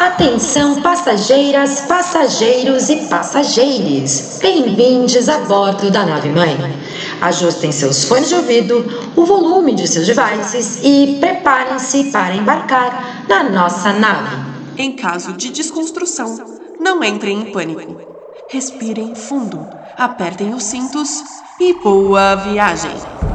Atenção passageiras, passageiros e passageires. Bem-vindos a bordo da nave mãe. Ajustem seus fones de ouvido, o volume de seus devices e preparem-se para embarcar na nossa nave. Em caso de desconstrução, não entrem em pânico. Respirem fundo, apertem os cintos e boa viagem!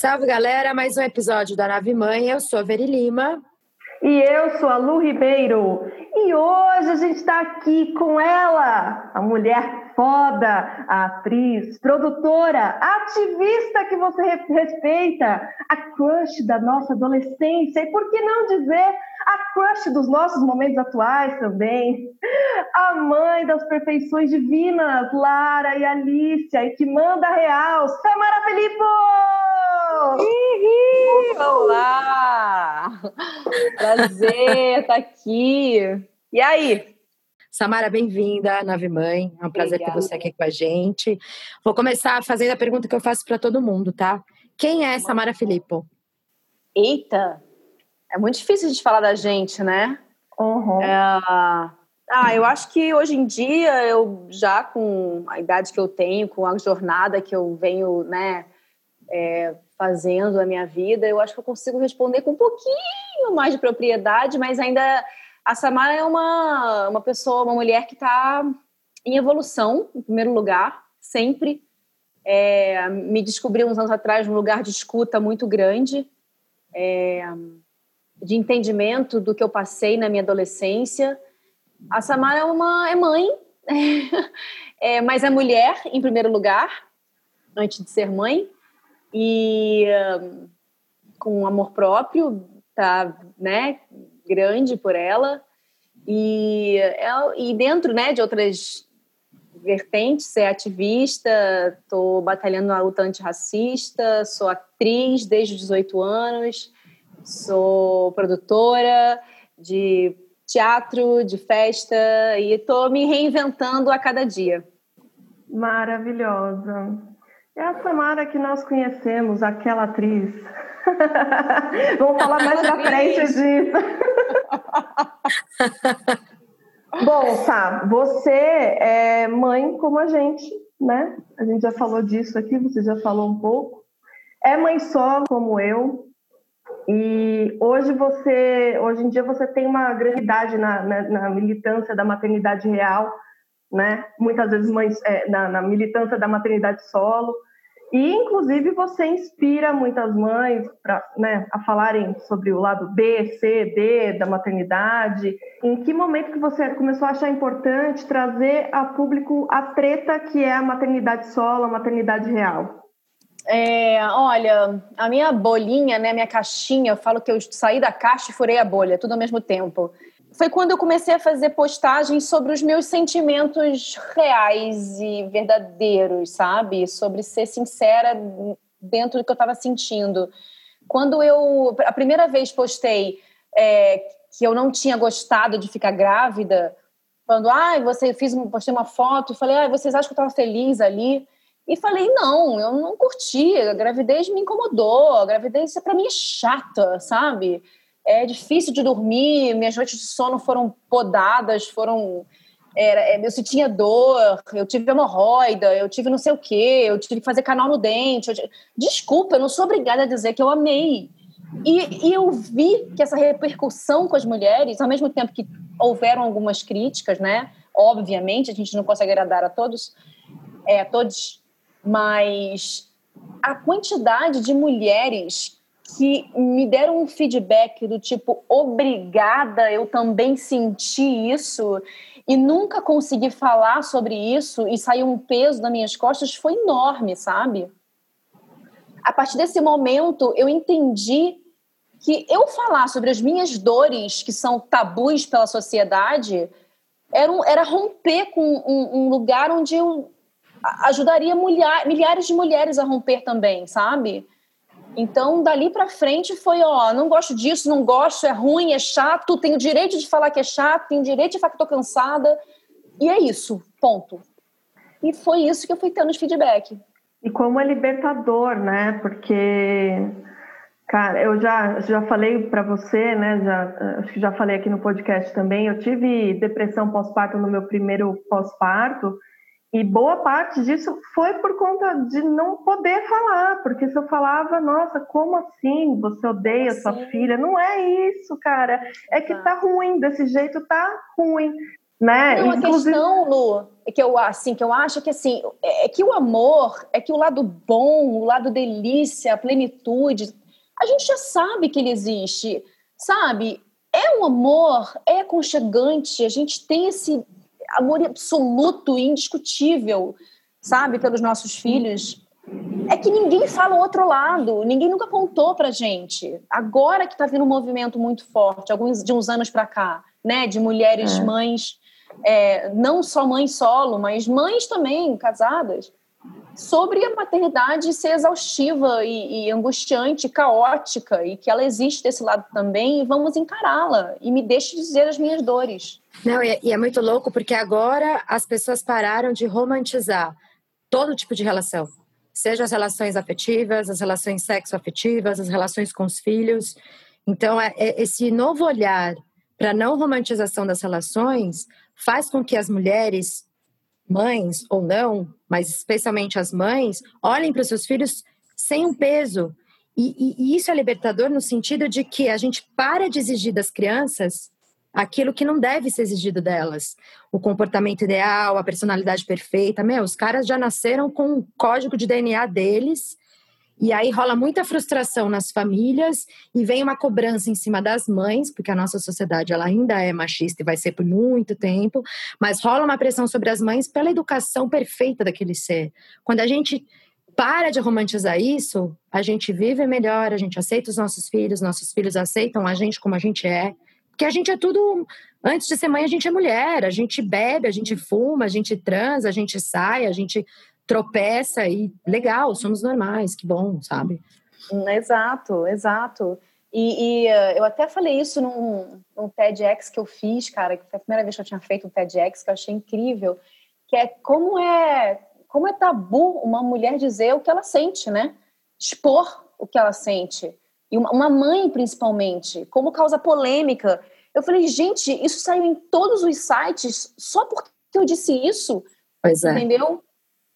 Salve galera, mais um episódio da Nave Mãe. Eu sou a Veri Lima. E eu sou a Lu Ribeiro. E hoje a gente está aqui com ela, a mulher foda, a atriz, produtora, ativista que você respeita, a crush da nossa adolescência e por que não dizer a crush dos nossos momentos atuais também, a mãe das perfeições divinas, Lara e Alicia, e que manda real, Samara Felipe! Olá! Prazer estar aqui. E aí? Samara, bem-vinda, Nave Mãe. É um prazer Obrigada. ter você aqui com a gente. Vou começar fazendo a pergunta que eu faço para todo mundo, tá? Quem é Samara Filippo? Eita! É muito difícil de falar da gente, né? Uhum. É... Ah, eu acho que hoje em dia, eu já com a idade que eu tenho, com a jornada que eu venho, né, é, fazendo na minha vida, eu acho que eu consigo responder com um pouquinho mais de propriedade, mas ainda a Samara é uma, uma pessoa, uma mulher que está em evolução, em primeiro lugar, sempre. É, me descobri uns anos atrás num lugar de escuta muito grande, é, de entendimento do que eu passei na minha adolescência. A Samara é uma é mãe, é, mas é mulher em primeiro lugar, antes de ser mãe e um, com amor próprio, tá, né, grande por ela e, é, e dentro, né, de outras vertentes, ser ativista, estou batalhando na luta antirracista, sou atriz desde os 18 anos, sou produtora de teatro, de festa e estou me reinventando a cada dia. Maravilhosa. É a Samara que nós conhecemos, aquela atriz. Vamos falar mais pra frente disso. Bom, tá. Você é mãe como a gente, né? A gente já falou disso aqui, você já falou um pouco. É mãe solo como eu. E hoje você, hoje em dia você tem uma grande idade na, na, na militância da maternidade real, né? Muitas vezes mães é, na, na militância da maternidade solo. E, inclusive, você inspira muitas mães pra, né, a falarem sobre o lado B, C, D da maternidade. Em que momento que você começou a achar importante trazer a público a treta que é a maternidade solo, a maternidade real? É, olha, a minha bolinha, né, minha caixinha, eu falo que eu saí da caixa e furei a bolha, tudo ao mesmo tempo foi quando eu comecei a fazer postagens sobre os meus sentimentos reais e verdadeiros, sabe? Sobre ser sincera dentro do que eu estava sentindo. Quando eu, a primeira vez postei é, que eu não tinha gostado de ficar grávida, falando, ah, você postei uma foto, falei, ah, vocês acham que eu estava feliz ali? E falei, não, eu não curti, a gravidez me incomodou, a gravidez para mim é chata, sabe? é difícil de dormir, minhas noites de sono foram podadas, foram. Era, é, eu tinha dor, eu tive hemorroida, eu tive não sei o quê, eu tive que fazer canal no dente. Eu, desculpa, eu não sou obrigada a dizer que eu amei. E, e, eu vi que essa repercussão com as mulheres, ao mesmo tempo que houveram algumas críticas, né? Obviamente, a gente não consegue agradar a todos, é, a todos, mas a quantidade de mulheres que me deram um feedback do tipo, obrigada, eu também senti isso e nunca consegui falar sobre isso e saiu um peso das minhas costas foi enorme, sabe? A partir desse momento, eu entendi que eu falar sobre as minhas dores, que são tabus pela sociedade, era, um, era romper com um, um, lugar onde eu ajudaria milhares de mulheres a romper também, sabe? Então, dali para frente foi, ó, não gosto disso, não gosto, é ruim, é chato, tenho direito de falar que é chato, tenho direito de falar que tô cansada. E é isso, ponto. E foi isso que eu fui tendo de feedback. E como é libertador, né? Porque, cara, eu já, já falei para você, né? Já, acho que já falei aqui no podcast também. Eu tive depressão pós-parto no meu primeiro pós-parto. E boa parte disso foi por conta de não poder falar, porque se eu falava, nossa, como assim? Você odeia assim? sua filha? Não é isso, cara. É que tá ruim, desse jeito tá ruim. Né? Não, Inclusive... a questão, Lu, é que eu, assim, que eu acho que assim, é, é que o amor, é que o lado bom, o lado delícia, a plenitude, a gente já sabe que ele existe, sabe? É um amor, é aconchegante, a gente tem esse amor absoluto e indiscutível, sabe, pelos nossos filhos. É que ninguém fala o outro lado, ninguém nunca contou pra gente. Agora que tá vindo um movimento muito forte, alguns de uns anos para cá, né, de mulheres é. mães, é, não só mães solo, mas mães também casadas, sobre a maternidade ser exaustiva e, e, angustiante, caótica, e que ela existe desse lado também, e vamos encará-la. E me deixe dizer as minhas dores. Não, e é, e é muito louco porque agora as pessoas pararam de romantizar todo tipo de relação. Seja as relações afetivas, as relações sexo-afetivas, as relações com os filhos. Então, é, é esse novo olhar para a não romantização das relações faz com que as mulheres mães ou não, mas especialmente as mães, olhem para os seus filhos sem um peso. E, e, e, isso é libertador no sentido de que a gente para de exigir das crianças aquilo que não deve ser exigido delas. O comportamento ideal, a personalidade perfeita. Meu, os caras já nasceram com o código de DNA deles e aí rola muita frustração nas famílias e vem uma cobrança em cima das mães, porque a nossa sociedade ela ainda é machista e vai ser por muito tempo, mas rola uma pressão sobre as mães pela educação perfeita daquele ser. Quando a gente para de romantizar isso, a gente vive melhor, a gente aceita os nossos filhos, nossos filhos aceitam a gente como a gente é. Porque a gente é tudo. Antes de ser mãe, a gente é mulher, a gente bebe, a gente fuma, a gente transa, a gente sai, a gente tropeça e legal, somos normais, que bom, sabe? Hum, exato, exato. E, e uh, eu até falei isso num, num TEDx que eu fiz, cara, que foi a primeira vez que eu tinha feito um TEDx, que eu achei incrível, que é como é como é tabu uma mulher dizer o que ela sente, né? Expor o que ela sente. E uma, mãe, principalmente, como causa polêmica. Eu falei, gente, isso saiu em todos os sites só porque eu disse isso. Pois é. Entendeu?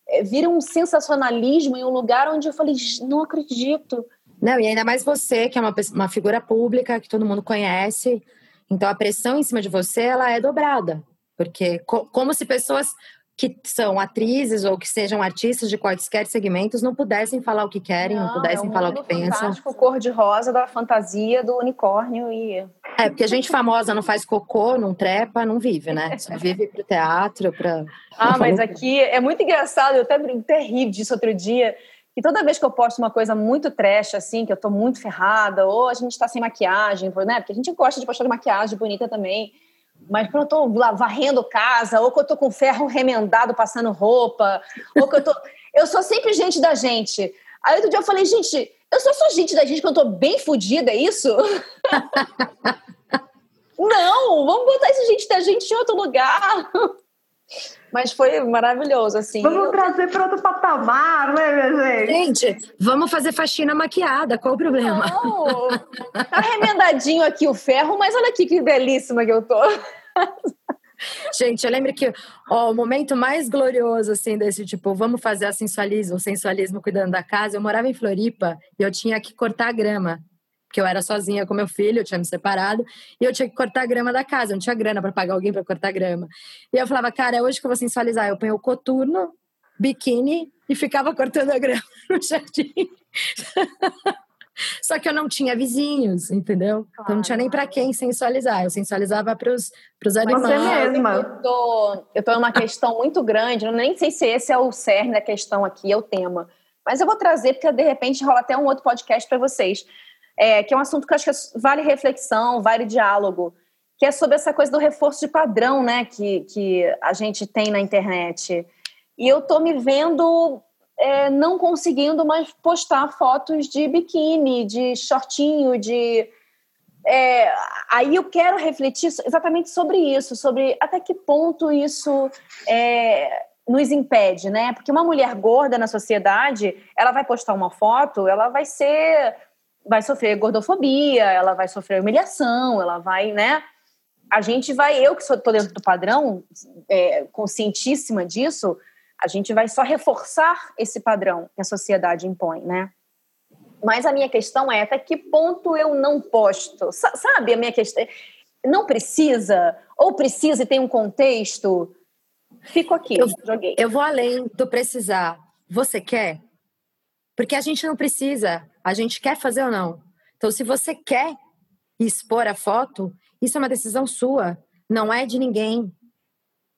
É, vira um sensacionalismo em um lugar onde eu falei, não acredito. Não, e ainda mais você, que é uma, uma figura pública, que todo mundo conhece. Então a pressão em cima de você, ela é dobrada. Porque co como se pessoas que são atrizes ou que sejam artistas de quaisquer segmentos não pudessem falar o que querem, não, não pudessem é falar o que pensam. O cor de rosa da fantasia do unicórnio e É, porque a gente famosa não faz cocô, não trepa, não vive, né? Só vive pro teatro, para Ah, mas aqui é muito engraçado, eu até, até ri disso outro dia. E toda vez que eu posto uma coisa muito trash, assim, que eu tô muito ferrada, ou a gente tá sem maquiagem, né? Porque a gente gosta de postar maquiagem bonita também. Mas quando eu tô lá varrendo casa, ou que eu tô com ferro remendado passando roupa, ou que eu tô. Eu sou sempre gente da gente. Aí outro dia eu falei, gente, eu só sou gente da gente quando eu tô bem fodida, é isso? Não, vamos botar esse gente da gente em outro lugar. Mas foi maravilhoso, assim. Vamos trazer para outro patamar, né, minha gente? Gente, vamos fazer faxina maquiada, qual o problema? Não, tá remendadinho aqui o ferro, mas olha aqui que belíssima que eu tô. Gente, eu lembro que ó, o momento mais glorioso, assim, desse tipo, vamos fazer a sensualismo, o sensualismo cuidando da casa. Eu morava em Floripa e eu tinha que cortar a grama porque eu era sozinha com meu filho, eu tinha me separado, e eu tinha que cortar a grama da casa, eu não tinha grana para pagar alguém para cortar a grama. E eu falava, cara, é hoje que eu vou sensualizar. Eu ponho o coturno, biquíni e ficava cortando a grama no jardim. Só que eu não tinha vizinhos, entendeu? Claro. Então não tinha nem para quem sensualizar. Eu sensualizava para os animais. Você mesma. Eu tô, eu tô numa questão muito grande, eu nem sei se esse é o cerne da questão aqui, é o tema. Mas eu vou trazer, porque de repente rola até um outro podcast para vocês é, que é um assunto que eu acho que vale reflexão, vale diálogo, que é sobre essa coisa do reforço de padrão, né, que, que a gente tem na internet. E eu tô me vendo é, não conseguindo mais postar fotos de biquíni, de shortinho, de. É, aí eu quero refletir exatamente sobre isso, sobre até que ponto isso é, nos impede, né? Porque uma mulher gorda na sociedade, ela vai postar uma foto, ela vai ser, vai sofrer gordofobia, ela vai sofrer humilhação, ela vai, né? A gente vai, eu que sou tô dentro do padrão, é, conscientíssima disso, a gente vai só reforçar esse padrão que a sociedade impõe, né? Mas a minha questão é até que ponto eu não posto? Sabe a minha questão? Não precisa? Ou precisa e tem um contexto? Fico aqui, eu, joguei. Eu vou além do precisar. Você quer? Porque a gente não precisa. A gente quer fazer ou não. Então, se você quer expor a foto, isso é uma decisão sua. Não é de ninguém.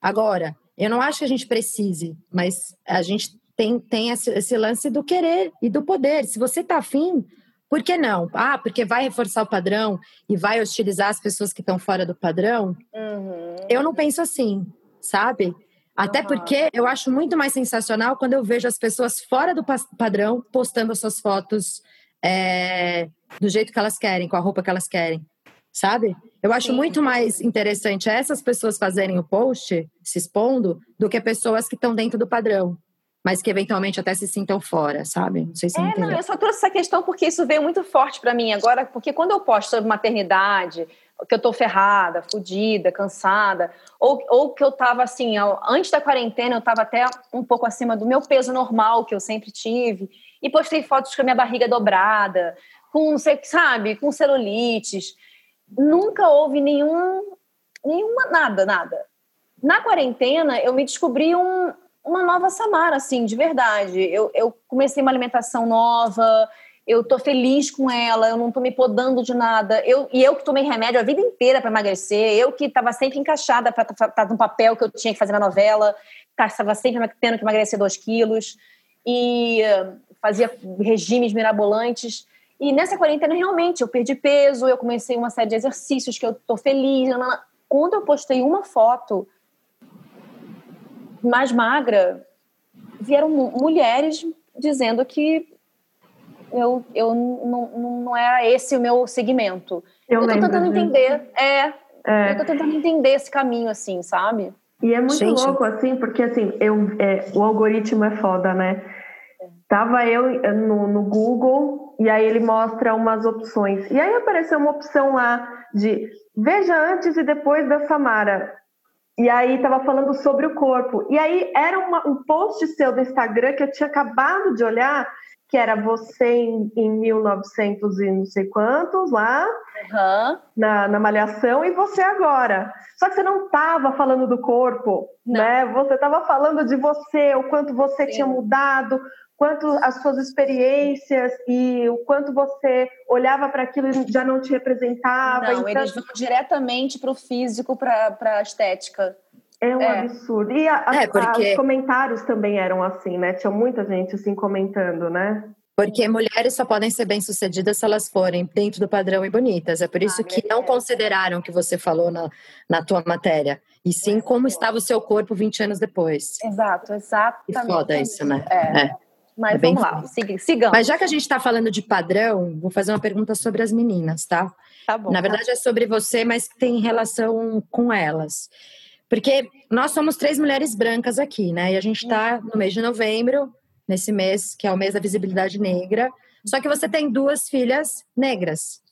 Agora, eu não acho que a gente precise, mas a gente tem, tem esse, esse lance do querer e do poder. Se você tá afim, por que não? Ah, porque vai reforçar o padrão e vai hostilizar as pessoas que estão fora do padrão? Uhum. Eu não penso assim, sabe? Até porque eu acho muito mais sensacional quando eu vejo as pessoas fora do padrão postando as suas fotos é, do jeito que elas querem, com a roupa que elas querem, sabe? Eu acho Sim. muito mais interessante essas pessoas fazerem o post, se expondo, do que pessoas que estão dentro do padrão mas que eventualmente até se sintam fora, sabe? Não sei se é, não, eu só trouxe essa questão porque isso veio muito forte para mim agora, porque quando eu posto sobre maternidade, que eu tô ferrada, fodida, cansada, ou, ou que eu tava assim, antes da quarentena eu tava até um pouco acima do meu peso normal que eu sempre tive, e postei fotos com a minha barriga dobrada, com, não sei, sabe, com celulites. Nunca houve nenhum, nenhuma, nada, nada. Na quarentena eu me descobri um, uma nova Samara, assim, de verdade. Eu, eu comecei uma alimentação nova, eu tô feliz com ela, eu não tô me podando de nada. Eu, e eu que tomei remédio a vida inteira para emagrecer, eu que estava sempre encaixada para estar no papel que eu tinha que fazer na novela, estava sempre tendo que emagrecer dois quilos, e uh, fazia regimes mirabolantes. E nessa quarentena, realmente, eu perdi peso, eu comecei uma série de exercícios que eu tô feliz. Quando eu postei uma foto mais magra, vieram mulheres dizendo que eu, eu não, não era esse o meu segmento. Eu, eu tô tentando entender, é, é, eu tô tentando entender esse caminho, assim, sabe? E é muito Gente. louco, assim, porque assim, eu, é, o algoritmo é foda, né? Tava eu eh, no, no Google e aí ele mostra umas opções. E aí apareceu uma opção lá de veja antes e depois da Samara. E aí tava falando sobre o corpo. E aí era uma, um post seu do Instagram que eu tinha acabado de olhar, que era você em, em 1900 e não sei quantos lá, uhum. na, na Malhação, e você agora. Só que você não tava falando do corpo, não. né? Você tava falando de você, o quanto você Sim. tinha mudado, quanto as suas experiências e o quanto você olhava para aquilo e já não te representava. Não, então... eles vão diretamente para o físico, para a estética. É um é. absurdo. E a, é, porque... os comentários também eram assim, né? Tinha muita gente assim comentando, né? Porque mulheres só podem ser bem-sucedidas se elas forem dentro do padrão e bonitas. É por isso ah, que não consideraram o que você falou na, na tua matéria. E sim como estava o seu corpo 20 anos depois. Exato, exatamente. E foda isso, né? É. é. Mas é vamos lá, sigamos. Mas já que a gente está falando de padrão, vou fazer uma pergunta sobre as meninas, tá? Tá bom. Na verdade é sobre você, mas tem relação com elas. Porque nós somos três mulheres brancas aqui, né? E a gente está no mês de novembro, nesse mês que é o mês da visibilidade negra. Só que você tem duas filhas negras,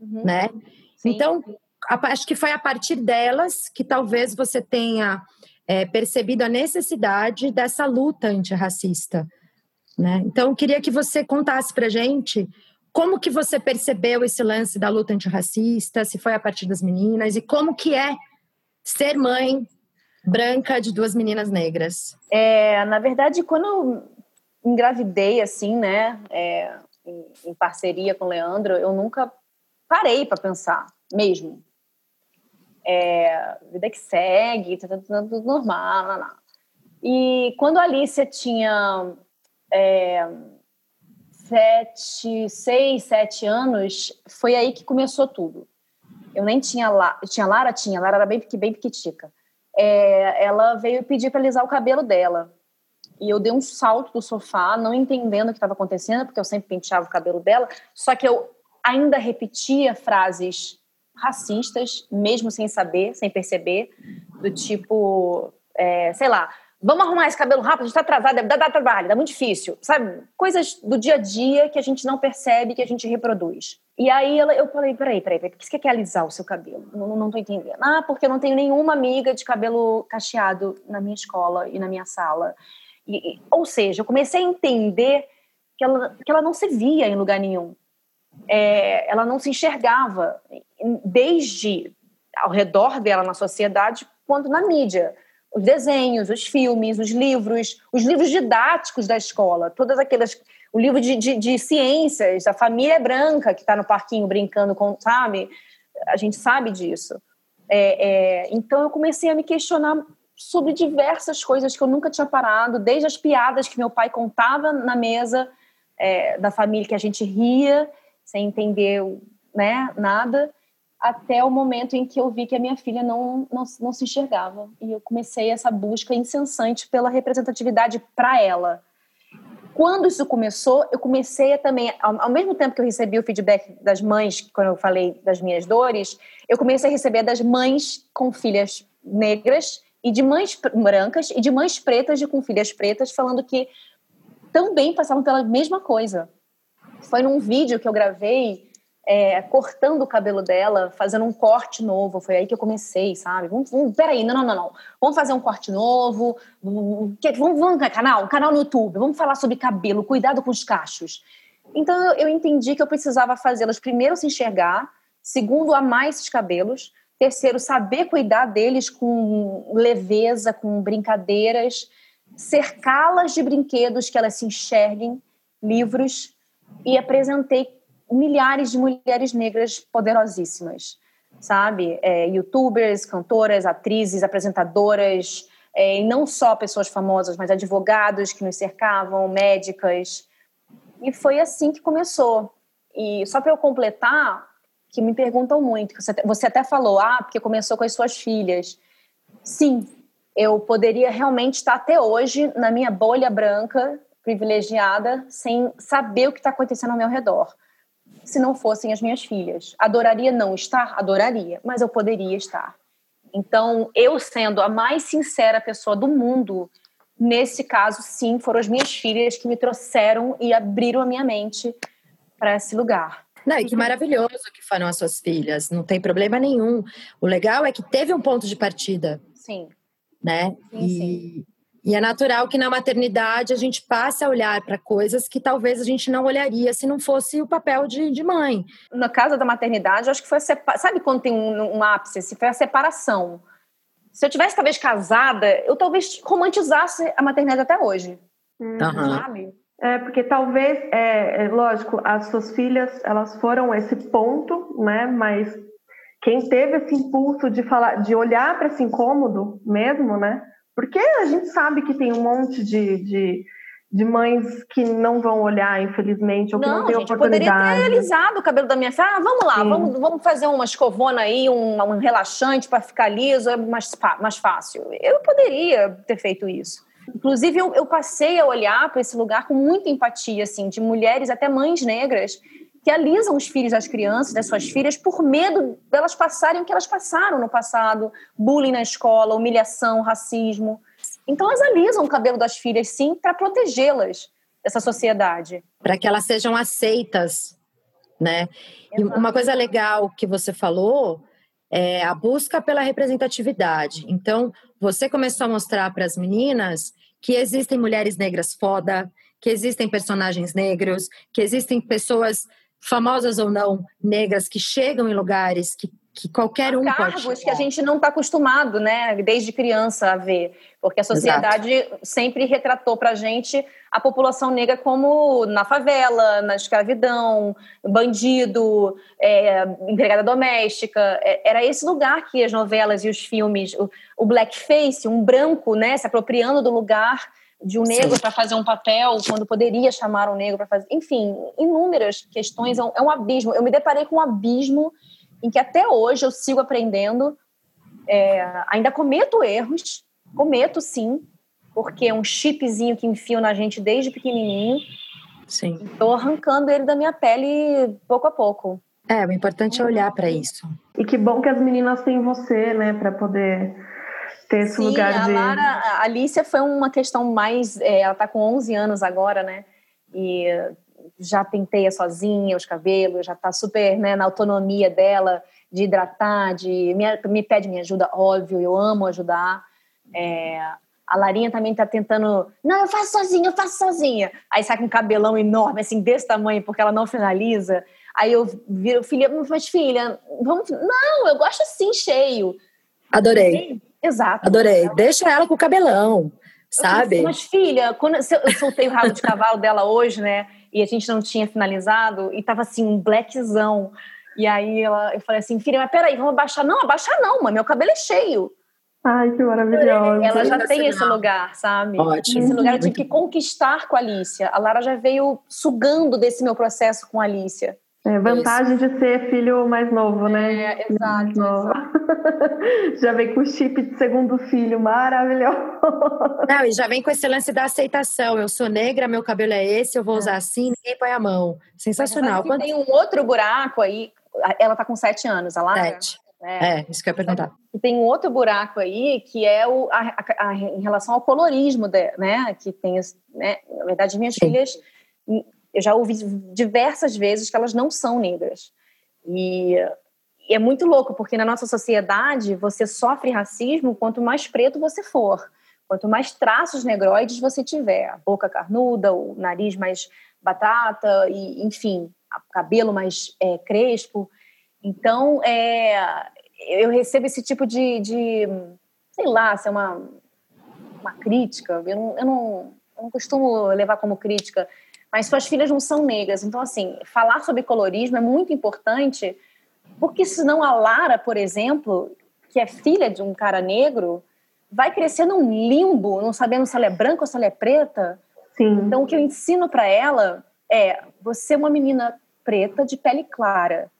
uhum. né? Sim. Então, acho que foi a partir delas que talvez você tenha é, percebido a necessidade dessa luta antirracista. Né? Então, eu queria que você contasse para gente como que você percebeu esse lance da luta antirracista, se foi a partir das meninas, e como que é ser mãe branca de duas meninas negras. É, na verdade, quando eu engravidei, assim, né, é, em, em, parceria com o Leandro, eu nunca parei para pensar, mesmo. É, vida que segue, tá, tá, tá tudo normal, não, não. E quando a Alicia tinha é, sete, seis, sete anos, foi aí que começou tudo. Eu nem tinha lá, tinha Lara, tinha, Lara era bem, bem piquitica. É, ela veio pedir para alisar o cabelo dela. E eu dei um salto do sofá, não entendendo o que estava acontecendo, porque eu sempre penteava o cabelo dela, só que eu ainda repetia frases racistas, mesmo sem saber, sem perceber, do tipo, é, sei lá, Vamos arrumar esse cabelo rápido, a gente tá atrasado, dá, dá trabalho, dá muito difícil. Sabe? Coisas do dia a dia que a gente não percebe, que a gente reproduz. E aí ela, eu falei, peraí, peraí, por que você quer alisar o seu cabelo? Não, não tô entendendo. Ah, porque eu não tenho nenhuma amiga de cabelo cacheado na minha escola e na minha sala. E, ou seja, eu comecei a entender que ela, que ela não se via em lugar nenhum. É, ela não se enxergava, desde ao redor dela na sociedade, quanto na mídia os desenhos, os filmes, os livros, os livros didáticos da escola, todas aquelas. O livro de, de, de ciências, a família branca que está no parquinho brincando com, sabe? A gente sabe disso. É, é, então eu comecei a me questionar sobre diversas coisas que eu nunca tinha parado, desde as piadas que meu pai contava na mesa é, da família que a gente ria sem entender né, nada, até o momento em que eu vi que a minha filha não, não, não se enxergava. E eu comecei essa busca incessante pela representatividade para ela. Quando isso começou, eu comecei a também, ao, ao, mesmo tempo que eu recebi o feedback das mães, quando eu falei das minhas dores, eu comecei a receber das mães com filhas negras e de mães brancas e de mães pretas e com filhas pretas, falando que também passavam pela mesma coisa. Foi num vídeo que eu gravei é, cortando o cabelo dela, fazendo um corte novo. Foi aí que eu comecei, sabe? Vamos, vamos, peraí, não, não, não, não. Vamos fazer um corte novo. Vamos, vamos, canal, canal no YouTube. Vamos falar sobre cabelo, cuidado com os cachos. Então eu entendi que eu precisava fazê-las primeiro se enxergar, segundo amar esses cabelos, terceiro saber cuidar deles com leveza, com brincadeiras, cercá-las de brinquedos que elas se enxerguem, livros e apresentei milhares de mulheres negras poderosíssimas, sabe? É, Youtubers, cantoras, atrizes, apresentadoras, é, e não só pessoas famosas, mas advogados que nos cercavam, médicas. E foi assim que começou. E só para eu completar, que me perguntam muito, você até falou, ah, porque começou com as suas filhas. Sim, eu poderia realmente estar até hoje na minha bolha branca, privilegiada, sem saber o que está acontecendo ao meu redor se não fossem as minhas filhas. Adoraria não estar? Adoraria, mas eu poderia estar. Então, eu sendo a mais sincera pessoa do mundo, nesse caso, sim, foram as minhas filhas que me trouxeram e abriram a minha mente para esse lugar. Não, e que maravilhoso que foram as suas filhas, não tem problema nenhum. O legal é que teve um ponto de partida. Sim. Né? Sim, e, sim. E é natural que na maternidade a gente passe a olhar para coisas que talvez a gente não olharia se não fosse o papel de, de mãe. Na casa da maternidade, eu acho que foi a separação. Sabe quando tem um, um ápice? Se foi a separação. Se eu tivesse talvez casada, eu talvez romantizasse a maternidade até hoje. Uhum. Sabe? É, porque talvez, é, é, lógico, as suas filhas, elas foram esse ponto, né? Mas quem teve esse impulso de falar, de olhar para esse incômodo mesmo, né? Porque a gente sabe que tem um monte de, de, de mães que não vão olhar, infelizmente, ou que não, não tem gente, oportunidade. poderia ter alisado o cabelo da minha filha. Ah, vamos lá, vamos, vamos fazer uma escovona aí, um, um relaxante para ficar liso, é mais, mais fácil. Eu poderia ter feito isso. Inclusive, eu, eu passei a olhar para esse lugar com muita empatia, assim, de mulheres, até mães negras, que alisam os filhos das crianças, das suas filhas, por medo delas passarem o que elas passaram no passado: bullying na escola, humilhação, racismo. Então, elas alisam o cabelo das filhas, sim, para protegê-las dessa sociedade. Para que elas sejam aceitas, né? E uma coisa legal que você falou é a busca pela representatividade. Então, você começou a mostrar para as meninas que existem mulheres negras foda, que existem personagens negros, que existem pessoas famosas ou não, negras, que chegam em lugares que, que qualquer um cargos pode que a gente não está acostumado, né, desde criança a ver, porque a sociedade Exato. sempre retratou para a gente a população negra como na favela, na escravidão, bandido, é, empregada doméstica. É, era esse lugar que as novelas e os filmes, o, o blackface, um branco, né, se apropriando do lugar de um negro para fazer um papel quando poderia chamar um negro para fazer. Enfim, inúmeras questões. É um, é um, abismo. Eu me deparei com um abismo em que até hoje eu sigo aprendendo. É, ainda cometo erros, cometo sim, porque é um chipzinho que enfiam na gente desde pequenininho. Sim. Estou arrancando ele da minha pele pouco a pouco. É, o importante é olhar para isso. E que bom que as meninas têm você, né, para poder ter esse Sim, lugar a de. Lara, a Alicia foi uma questão mais. é, ela tá com 11 anos agora, né? E já penteia sozinha os cabelos, já tá super né, na autonomia dela de hidratar, de me, me pede minha ajuda, óbvio, eu amo ajudar. É, a Larinha também tá tentando, não, eu faço sozinha, eu faço sozinha. Aí sai com um cabelão enorme, assim, desse tamanho, porque ela não finaliza. Aí eu viro, filha, mas filha, vamos. Não, eu gosto assim, cheio. Adorei, Exato. adorei. Deixa ela com o cabelão, sabe? Mas, filha, quando eu soltei o rabo de cavalo dela hoje, né? E a gente não tinha finalizado, e tava assim, um blackzão. E aí ela, eu falei assim, filha, mas peraí, vamos abaixar. Não, abaixar não, mãe, meu cabelo é cheio. Ai, que maravilhosa. Ela já tem esse lugar, sabe? Ótimo. Esse lugar de que conquistar com a Alicia. A Lara já veio sugando desse meu processo com a Alicia. É, vantagem de ser filho mais novo, né? É, exato, novo. Já vem com o chip de segundo filho, maravilhoso. Não, e já vem com esse lance da aceitação. Eu sou negra, meu cabelo é esse, eu vou usar assim, ninguém põe a mão. Sensacional. Que tem um outro buraco aí. Ela tá com sete anos, a Lara. Sete. É. É, isso que eu ia perguntar. E tem um outro buraco aí que é o, a, a- a- em relação ao colorismo, de- né? Que tem, né? Na verdade, minhas Sim. filhas, eu já ouvi diversas vezes que elas não são negras. E, e é muito louco, porque na nossa sociedade você sofre racismo quanto mais preto você for. Quanto mais traços negroides você tiver, a boca carnuda, o nariz mais batata, e, enfim, o cabelo mais é, crespo. Então, é, eu recebo esse tipo de, de sei lá, se é uma, uma crítica, eu não, eu, não, eu não costumo levar como crítica, mas suas filhas não são negras. Então, assim, falar sobre colorismo é muito importante, porque senão a Lara, por exemplo, que é filha de um cara negro, vai crescer num limbo, não sabendo se ela é branca ou se ela é preta. Sim. Então, o que eu ensino para ela é: você é uma menina preta de pele clara.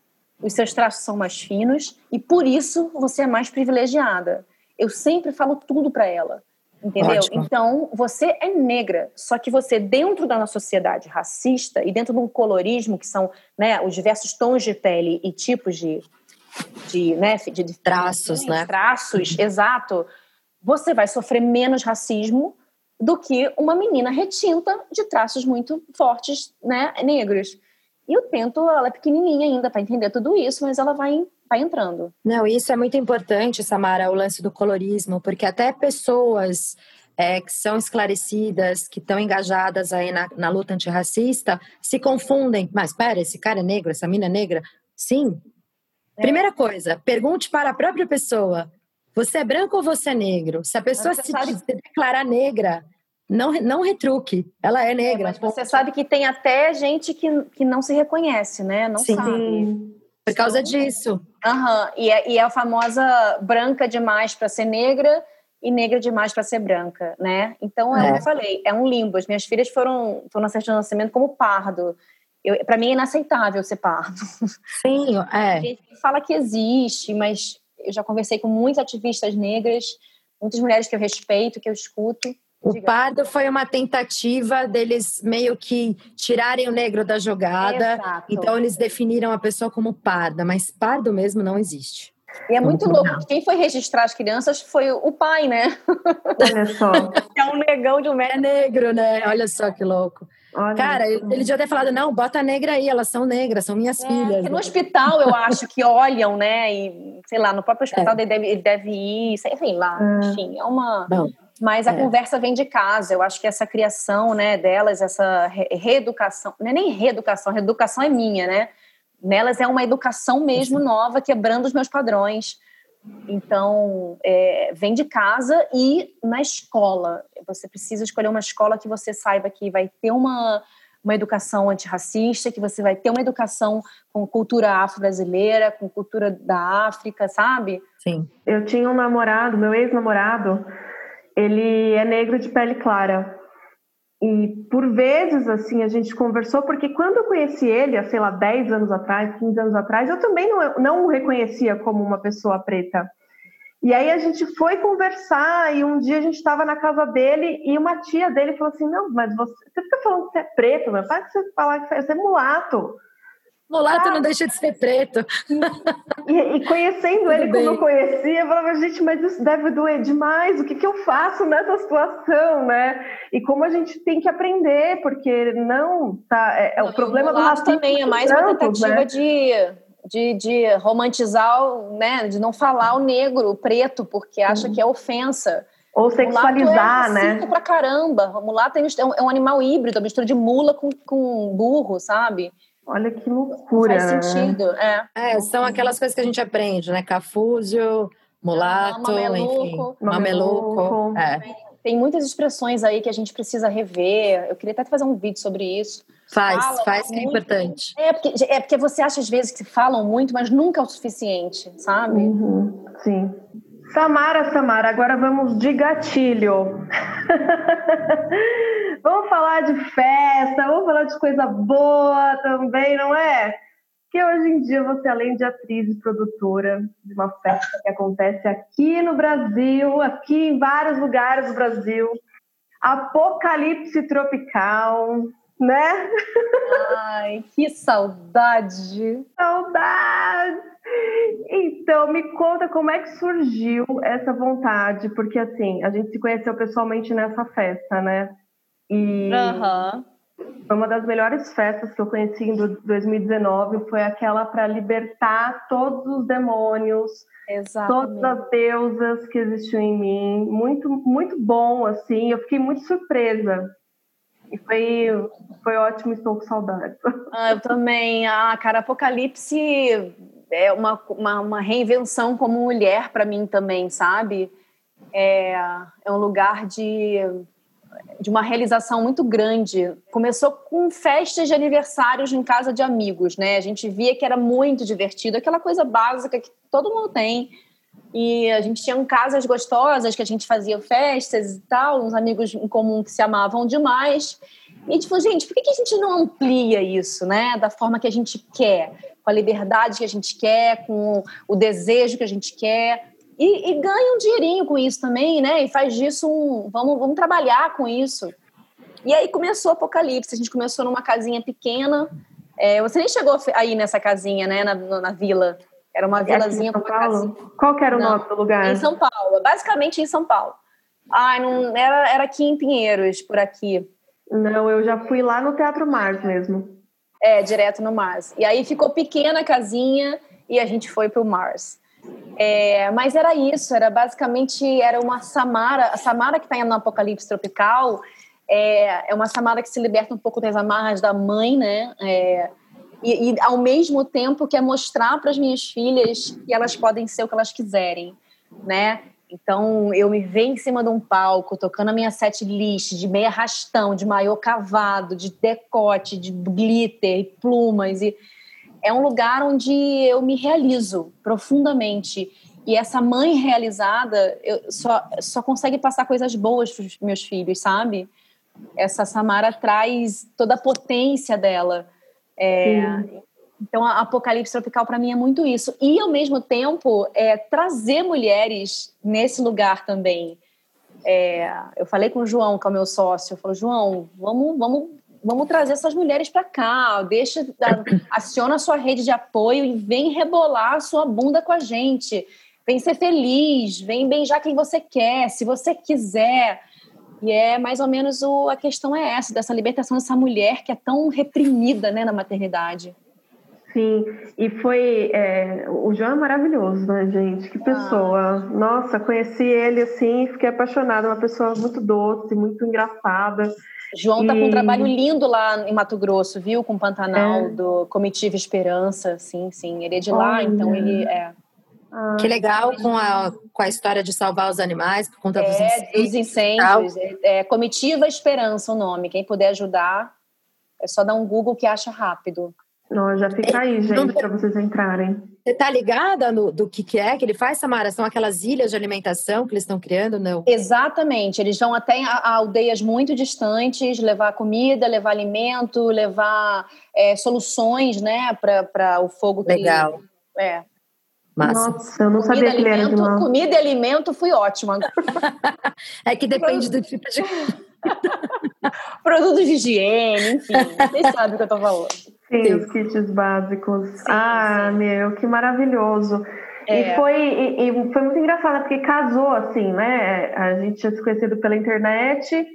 Os seus traços são mais finos e por isso você é mais privilegiada. Eu sempre falo tudo para ela, entendeu? Ótimo. Então, você é negra, só que você dentro da nossa sociedade racista e dentro de um colorismo que são, né, os diversos tons de pele e tipos de de, né, de, de Traços, né? Traços, exato. Você vai sofrer menos racismo do que uma menina retinta de traços muito fortes, né, negros. E eu tento, ela é pequenininha ainda para entender tudo isso, mas ela vai, vai entrando. Não, isso é muito importante, Samara, o lance do colorismo, porque até pessoas é, que são esclarecidas, que estão engajadas aí na, na luta antirracista, se confundem. Mas espera, esse cara é negro, essa mina é negra? Sim. É. Primeira coisa, pergunte para a própria pessoa: você é branco ou você é negro? Se a pessoa se, sabe- se declarar negra, não, não retruque, ela é negra. Mas você sabe que tem até gente que, que não se reconhece, né? Não Sim. sabe. Sim. Por causa disso. Aham, E, é, e é a famosa branca demais para ser negra e negra demais para ser branca, né? Então, é, É. eu falei, é um limbo. As minhas filhas foram, foram na certidão de nascimento como pardo. Para mim é inaceitável ser pardo. Sim, é. Tem gente fala que existe, mas eu já conversei com muitas ativistas negras, muitas mulheres que eu respeito, que eu escuto. O Diga. pardo foi uma tentativa deles meio que tirarem o negro da jogada. Exato. Então eles definiram a pessoa como parda, mas pardo mesmo não existe. E é muito louco. Quem foi registrar as crianças foi o pai, né? Olha só. Que é um negão de um É metro. negro, né? Olha só que louco. Olha Cara, só. ele devia ter falado: não, bota a negra aí, elas são negras, são minhas filhas. Porque no hospital, eu acho que olham, né? E, sei lá, no próprio hospital É. ele, deve, ele deve ir, sei, sei lá, É. enfim, é uma. Não. Mas a É. conversa vem de casa. Eu acho que essa criação, né, delas, essa re- reeducação, não é nem reeducação, reeducação é minha, né? Nelas é uma educação mesmo nova, quebrando os meus padrões. Então, é, vem de casa e na escola. Você precisa escolher uma escola que você saiba que vai ter uma, uma educação antirracista, que você vai ter uma educação com cultura afro-brasileira, com cultura da África, sabe? Sim. Eu tinha um namorado, meu ex-namorado, ele é negro de pele clara. E por vezes, assim, a gente conversou, porque quando eu conheci ele, há, sei lá, 10 anos atrás, 15 anos atrás, eu também não, não o reconhecia como uma pessoa preta. E aí a gente foi conversar, e um dia a gente estava na casa dele, e uma tia dele falou assim, não, mas você, você fica falando que você é preto, para que você falar que você é mulato. Mulato não deixa de ser preto. E, e conhecendo ele como eu conhecia, eu falava, gente, mas isso deve doer demais. O que, que eu faço nessa situação, né? E como a gente tem que aprender, porque não tá. É, é o problema do racismo também é mais uma tentativa né? de, de, de romantizar, né? De não falar o negro, o preto, porque acha que é ofensa. Ou sexualizar, é né? pra caramba. O mulato é um, é um animal híbrido, mistura de mula com, com burro, sabe? Olha que loucura. Faz sentido, é. é. São aquelas coisas que a gente aprende, né? Cafúzio, mulato, enfim. Mameluco. É. Tem muitas expressões aí que a gente precisa rever. Eu queria até fazer um vídeo sobre isso. Faz, Fala faz que é importante. É porque, é porque você acha às vezes que falam muito, mas nunca é o suficiente, sabe? Uhum, sim. Samara, Samara, agora vamos de gatilho. vamos falar de festa, vamos falar de coisa boa também, não é? Que hoje em dia você, além de atriz e produtora de uma festa que acontece aqui no Brasil, aqui em vários lugares do Brasil, Apocalipse Tropical, né? Ai, que saudade! Saudade! Então, me conta como é que surgiu essa vontade, porque assim, a gente se conheceu pessoalmente nessa festa, né? E uhum. foi uma das melhores festas que eu conheci em 2019, foi aquela para libertar todos os demônios, Exatamente. todas as deusas que existiam em mim. Muito, muito bom, assim, eu fiquei muito surpresa. E foi, foi ótimo, estou com saudade. Ah, eu também. Ah, cara, Apocalipse é uma, uma, uma reinvenção como mulher para mim também, sabe? É, é um lugar de, de uma realização muito grande. Começou com festas de aniversários em casa de amigos, né? A gente via que era muito divertido, aquela coisa básica que todo mundo tem. E a gente tinha casas gostosas que a gente fazia festas e tal, uns amigos em comum que se amavam demais. E a gente falou, gente, por que a gente não amplia isso, né? Da forma que a gente quer? com a liberdade que a gente quer, com o desejo que a gente quer. E, e ganha um dinheirinho com isso também, né? E faz disso um. Vamos, vamos trabalhar com isso. E aí começou o apocalipse. A gente começou numa casinha pequena. É, você nem chegou aí nessa casinha, né? Na, na vila. Era uma vilazinha com Paulo? Qual que era o nome do lugar? Em São Paulo, basicamente em São Paulo. Ai, não, era, era aqui em Pinheiros, por aqui. Não, eu já fui lá no Teatro Mars mesmo. É, direto no Mars. E aí ficou pequena a casinha e a gente foi para o Mars. É, mas era isso, era basicamente era uma Samara, a Samara que está no Apocalipse Tropical é, é uma Samara que se liberta um pouco das amarras da mãe, né? É, e, e, ao mesmo tempo quer mostrar para as minhas filhas que elas podem ser o que elas quiserem, né? Então, eu me vejo em cima de um palco, tocando a minha set list de meia rastão, de maiô cavado, de decote, de glitter, plumas. E é um lugar onde eu me realizo profundamente. E essa mãe realizada só, só consegue passar coisas boas para os meus filhos, sabe? Essa Samara traz toda a potência dela. É, então, a Apocalipse Tropical para mim é muito isso. E, ao mesmo tempo, é, trazer mulheres nesse lugar também. É, eu falei com o João, que é o meu sócio, eu falei, João, vamos, vamos, vamos trazer essas mulheres para cá, deixa, aciona a sua rede de apoio e vem rebolar a sua bunda com a gente. Vem ser feliz, vem beijar quem você quer, se você quiser. E é mais ou menos o, a questão é essa, dessa libertação dessa mulher que é tão reprimida né, na maternidade. Sim, e foi. É, o João é maravilhoso, né, gente? Que pessoa. Ah. Nossa, conheci ele assim, fiquei apaixonada. Uma pessoa muito doce, muito engraçada. João e... tá com um trabalho lindo lá em Mato Grosso, viu? Com o Pantanal, é. do Comitiva Esperança. Sim, sim. Ele é de lá, então ele é. Ah, que legal com a, com a história de salvar os animais por conta é, dos incêndios. Dos incêndios. É, é, Comitiva Esperança o nome. Quem puder ajudar, é só dar um Google que acha rápido. Não, já fica aí, gente, para vocês entrarem. Você tá ligada no, do que, que é que ele faz, Samara? São aquelas ilhas de alimentação que eles estão criando, não? Exatamente. Eles vão até a, a aldeias muito distantes, levar comida, levar alimento, levar é, soluções, né, para o fogo. Que, Legal. É. Massa. Nossa, eu não comida, sabia que ele alimento, era de Comida e alimento, fui ótima. é que depende do tipo de... Produtos de higiene, enfim. Vocês sabem o que eu tô falando. Sim, sim. os kits básicos. Sim, ah, sim. meu, que maravilhoso. É. E, foi, e, e, foi muito engraçado, porque casou assim, né? A gente tinha se conhecido pela internet,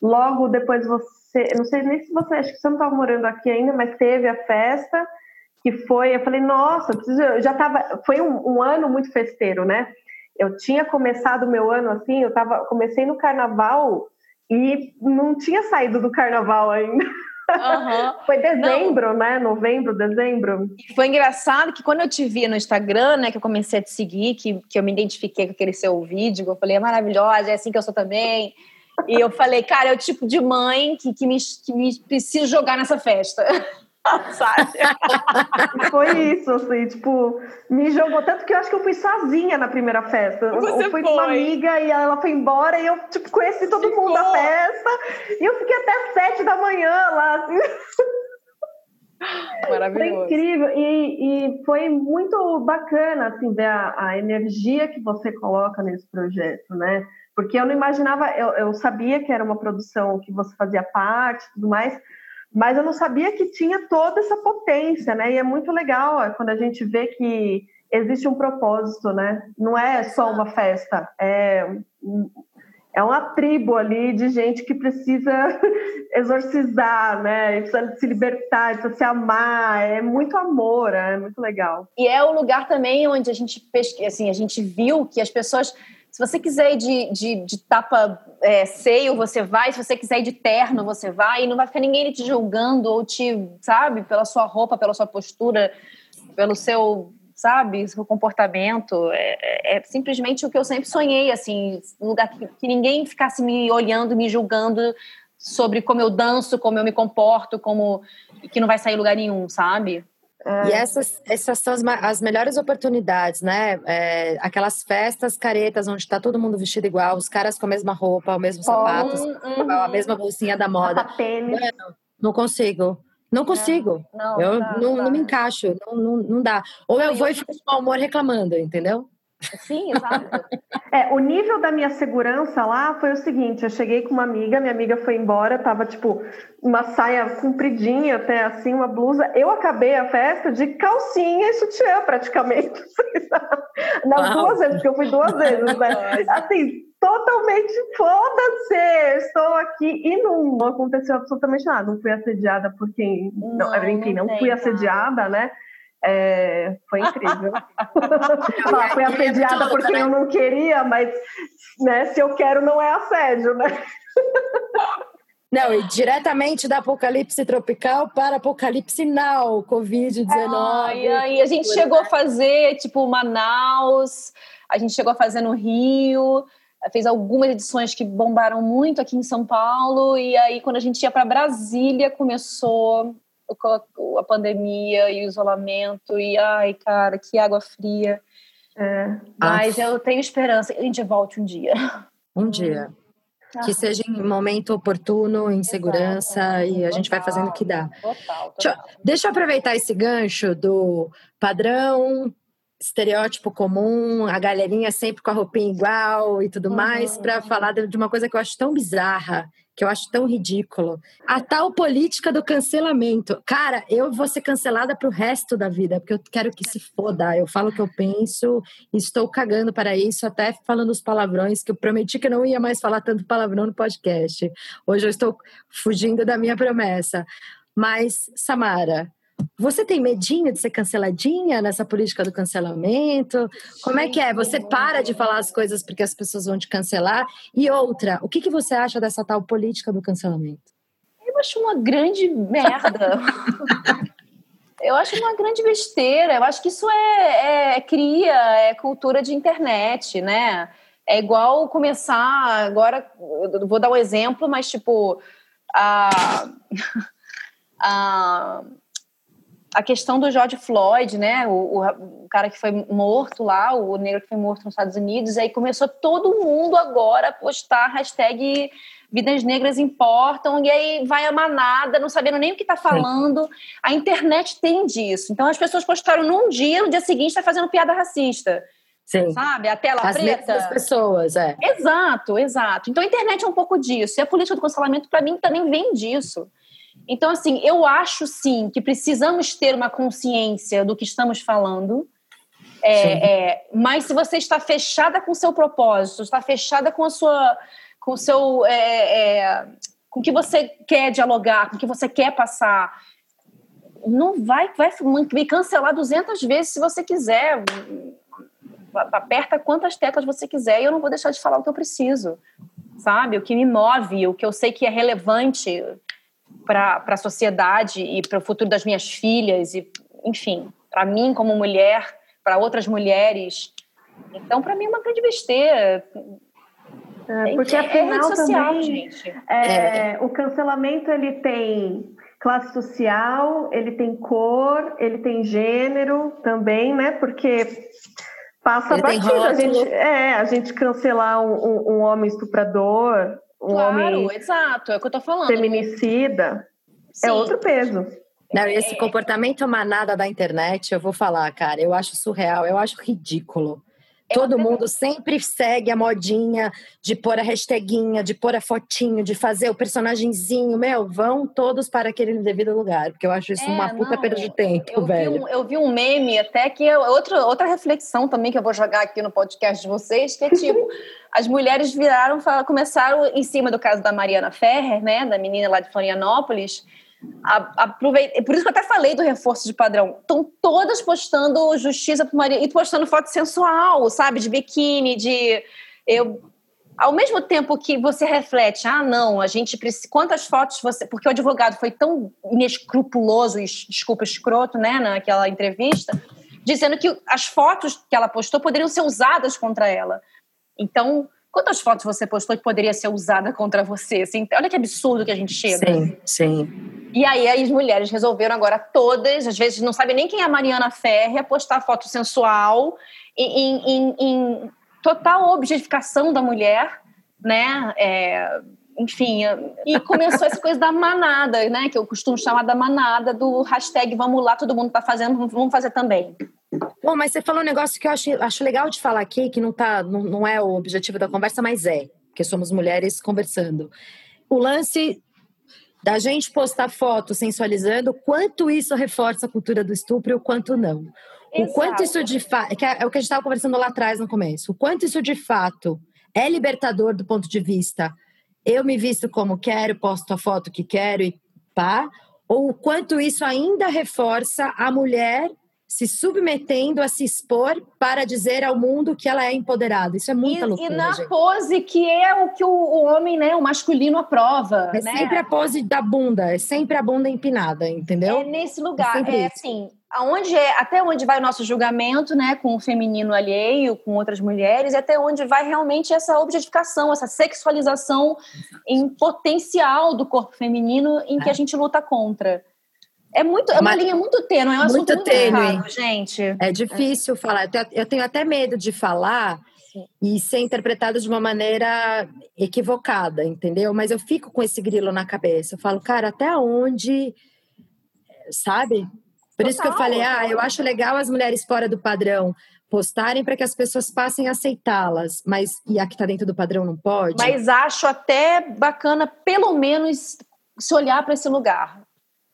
logo depois você, não sei nem se você, acho que você não estava morando aqui ainda, mas teve a festa, que foi, eu falei, nossa, eu já estava, foi um, um, ano muito festeiro, né? Eu tinha começado o meu ano assim, eu tava, comecei no carnaval e não tinha saído do carnaval ainda. Uhum. Foi dezembro, Não. né? Novembro, dezembro. Foi engraçado que quando eu te vi no Instagram, né, que eu comecei a te seguir, que, que eu me identifiquei com aquele seu vídeo, eu falei, é maravilhosa, é assim que eu sou também. E eu falei, cara, é o tipo de mãe que, que, me, que me precisa jogar nessa festa. sabe? foi isso, assim, tipo, me jogou tanto que eu acho que eu fui sozinha na primeira festa. Você eu fui com uma amiga e ela foi embora e eu, tipo, conheci todo Ficou. mundo da festa e eu fiquei até sete da manhã lá, assim. Maravilhoso. Foi incrível e, e, foi muito bacana assim ver a, a, energia que você coloca nesse projeto, né? Porque eu não imaginava, eu, eu sabia que era uma produção que você fazia parte, tudo mais, mas eu não sabia que tinha toda essa potência, né? E é muito legal é, quando a gente vê que existe um propósito, né? Não é só uma festa, é, é uma tribo ali de gente que precisa exorcizar, né? Precisa se libertar, precisa se amar, é muito amor, é muito legal. E é o lugar também onde a gente pesquisa, assim, a gente viu que as pessoas se você quiser ir de, de, de tapa é, seio, você vai. Se você quiser ir de terno, você vai. E não vai ficar ninguém te julgando ou te, sabe, pela sua roupa, pela sua postura, pelo seu, sabe, seu comportamento. É, é, é simplesmente o que eu sempre sonhei, assim, um lugar que, que ninguém ficasse me olhando, me julgando sobre como eu danço, como eu me comporto, como que não vai sair lugar nenhum, sabe? E é. essas, essas são as, as melhores oportunidades, né? É, aquelas festas caretas onde está todo mundo vestido igual, os caras com a mesma roupa, o mesmo sapato, uhum. a mesma bolsinha da moda. Não consigo. Não consigo. Não, não, eu não, não, não, me encaixo, não, não, não dá. Ou eu vou e fico de mau humor reclamando, entendeu? Sim, exato. é, o nível da minha segurança lá foi o seguinte: eu cheguei com uma amiga, minha amiga foi embora, tava tipo uma saia compridinha, até assim, uma blusa. Eu acabei a festa de calcinha e sutiã, praticamente. Nas Uau. duas vezes, porque eu fui duas vezes, né? Assim, totalmente foda-se, estou aqui e não, aconteceu absolutamente nada. Não fui assediada por quem. Não, não enfim, não, não fui assediada, né? É, foi incrível. Ela foi assediada porque eu não queria, mas né, se eu quero não é assédio, né? Não, e diretamente da Apocalipse Tropical para Apocalipse Now, Covid-19. Ai, ai, a gente chegou a fazer, tipo, Manaus, a gente chegou a fazer no Rio, fez algumas edições que bombaram muito aqui em São Paulo, e aí quando a gente ia para Brasília, começou a pandemia e o isolamento, e ai, cara, que água fria. É, mas eu tenho esperança que a gente volte um dia. Um dia. Ah. Que seja em momento oportuno, em segurança, Exato. e a gente vai fazendo o que dá. Total, total. Deixa, deixa eu aproveitar esse gancho do padrão estereótipo comum, a galerinha sempre com a roupinha igual e tudo mais, para falar de uma coisa que eu acho tão bizarra, que eu acho tão ridículo. A tal política do cancelamento. Cara, eu vou ser cancelada pro resto da vida, porque eu quero que se foda. Eu falo o que eu penso e estou cagando para isso, até falando os palavrões, que eu prometi que eu não ia mais falar tanto palavrão no podcast. Hoje eu estou fugindo da minha promessa. Mas, Samara, você tem medinho de ser canceladinha nessa política do cancelamento? Como é que é? Você para de falar as coisas porque as pessoas vão te cancelar? E outra, o que, que você acha dessa tal política do cancelamento? Eu acho uma grande merda. Eu acho uma grande besteira. Eu acho que isso é, é, cria, é cultura de internet, né? É igual começar agora. Vou dar um exemplo, mas tipo a, a a questão do George Floyd, né, o, o, o, cara que foi morto lá, o negro que foi morto nos Estados Unidos, aí começou todo mundo agora a postar hashtag vidas negras importam, e aí vai a manada, não sabendo nem o que está falando. A internet tem disso. Então as pessoas postaram num dia, no dia seguinte está fazendo piada racista. Sim. Sabe? A tela As preta. As pessoas, é. Exato, exato. Então a internet é um pouco disso. E a política do cancelamento, para mim, também vem disso. Então, assim, eu acho sim que precisamos ter uma consciência do que estamos falando. É, é, mas se você está fechada com o seu propósito, está fechada com a sua, com o seu, é, é com o que você quer dialogar, com o que você quer passar, não vai, vai me cancelar 200 vezes se você quiser. Aperta quantas teclas você quiser e eu não vou deixar de falar o que eu preciso, sabe? O que me move, o que eu sei que é relevante para a sociedade e para o futuro das minhas filhas, e, enfim, para mim como mulher, para outras mulheres. Então, para mim, é uma grande besteira. É, porque afinal é social, também, gente. É, é. o cancelamento ele tem classe social, ele tem cor, ele tem gênero também, né? Porque passa ele batido a gente, é, a gente cancelar um, um, um homem estuprador, um claro, homem exato, é o que eu tô falando. Feminicida, é Sim. é outro peso. Não, esse é. comportamento manada da internet, eu vou falar, cara, eu acho surreal, eu acho ridículo. Todo mundo sempre segue a modinha de pôr a hashtaguinha, de pôr a fotinho, de fazer o personagemzinho. Meu, vão todos para aquele devido lugar, porque eu acho isso é, uma puta não, perda de tempo, eu velho. Vi um, eu vi um meme até que é outra, outra reflexão também que eu vou jogar aqui no podcast de vocês, que é tipo, as mulheres viraram, começaram em cima do caso da Mariana Ferrer, né, da menina lá de Florianópolis, aproveitei, por isso que eu até falei do reforço de padrão. Estão todas postando justiça para Maria e postando foto sensual, sabe, de biquíni, de eu ao mesmo tempo que você reflete, ah, não, a gente precisa. Quantas fotos você. Porque o advogado foi tão inescrupuloso, desculpa, escroto, né, naquela entrevista, dizendo que as fotos que ela postou poderiam ser usadas contra ela. Então, quantas fotos você postou que poderia ser usada contra você? Assim, olha que absurdo que a gente chega. Sim, sim. E aí as mulheres resolveram agora todas, às vezes não sabem nem quem é a Mariana Ferre, postar foto sensual em, em, em total objetificação da mulher, né? É, enfim, e começou essa coisa da manada, né? Que eu costumo chamar da manada do hashtag vamos lá, todo mundo tá fazendo, vamos fazer também. Bom, mas você falou um negócio que eu acho, acho legal de falar aqui, que não, tá, não, não é o objetivo da conversa, mas é, porque somos mulheres conversando. O lance da gente postar foto sensualizando, quanto isso reforça a cultura do estupro e o quanto não. Exato. O quanto isso de fato. É, é o que a gente estava conversando lá atrás no começo. O quanto isso de fato é libertador do ponto de vista. Eu me visto como quero, posto a foto que quero e pá. Ou o quanto isso ainda reforça a mulher se submetendo a se expor para dizer ao mundo que ela é empoderada. Isso é muita e, loucura. E na gente. pose que é o que o, homem, né, o masculino aprova. É né? sempre a pose da bunda, é sempre a bunda empinada, entendeu? É nesse lugar, é, é assim, aonde é, até onde vai o nosso julgamento, né, com o feminino alheio, com outras mulheres, e até onde vai realmente essa objetificação, essa sexualização em potencial do corpo feminino em que é. a gente luta contra. É muito, é uma Mas, linha muito tênue, é um muito assunto tênue. muito gente. É difícil falar. Eu tenho até medo de falar Sim. e ser interpretado de uma maneira equivocada, entendeu? Mas eu fico com esse grilo na cabeça. Eu falo, cara, até onde, sabe? Por Total, isso que eu falei, ah, eu acho legal as mulheres fora do padrão postarem para que as pessoas passem a aceitá-las, mas e a que está dentro do padrão não pode? Mas acho até bacana, pelo menos, se olhar para esse lugar.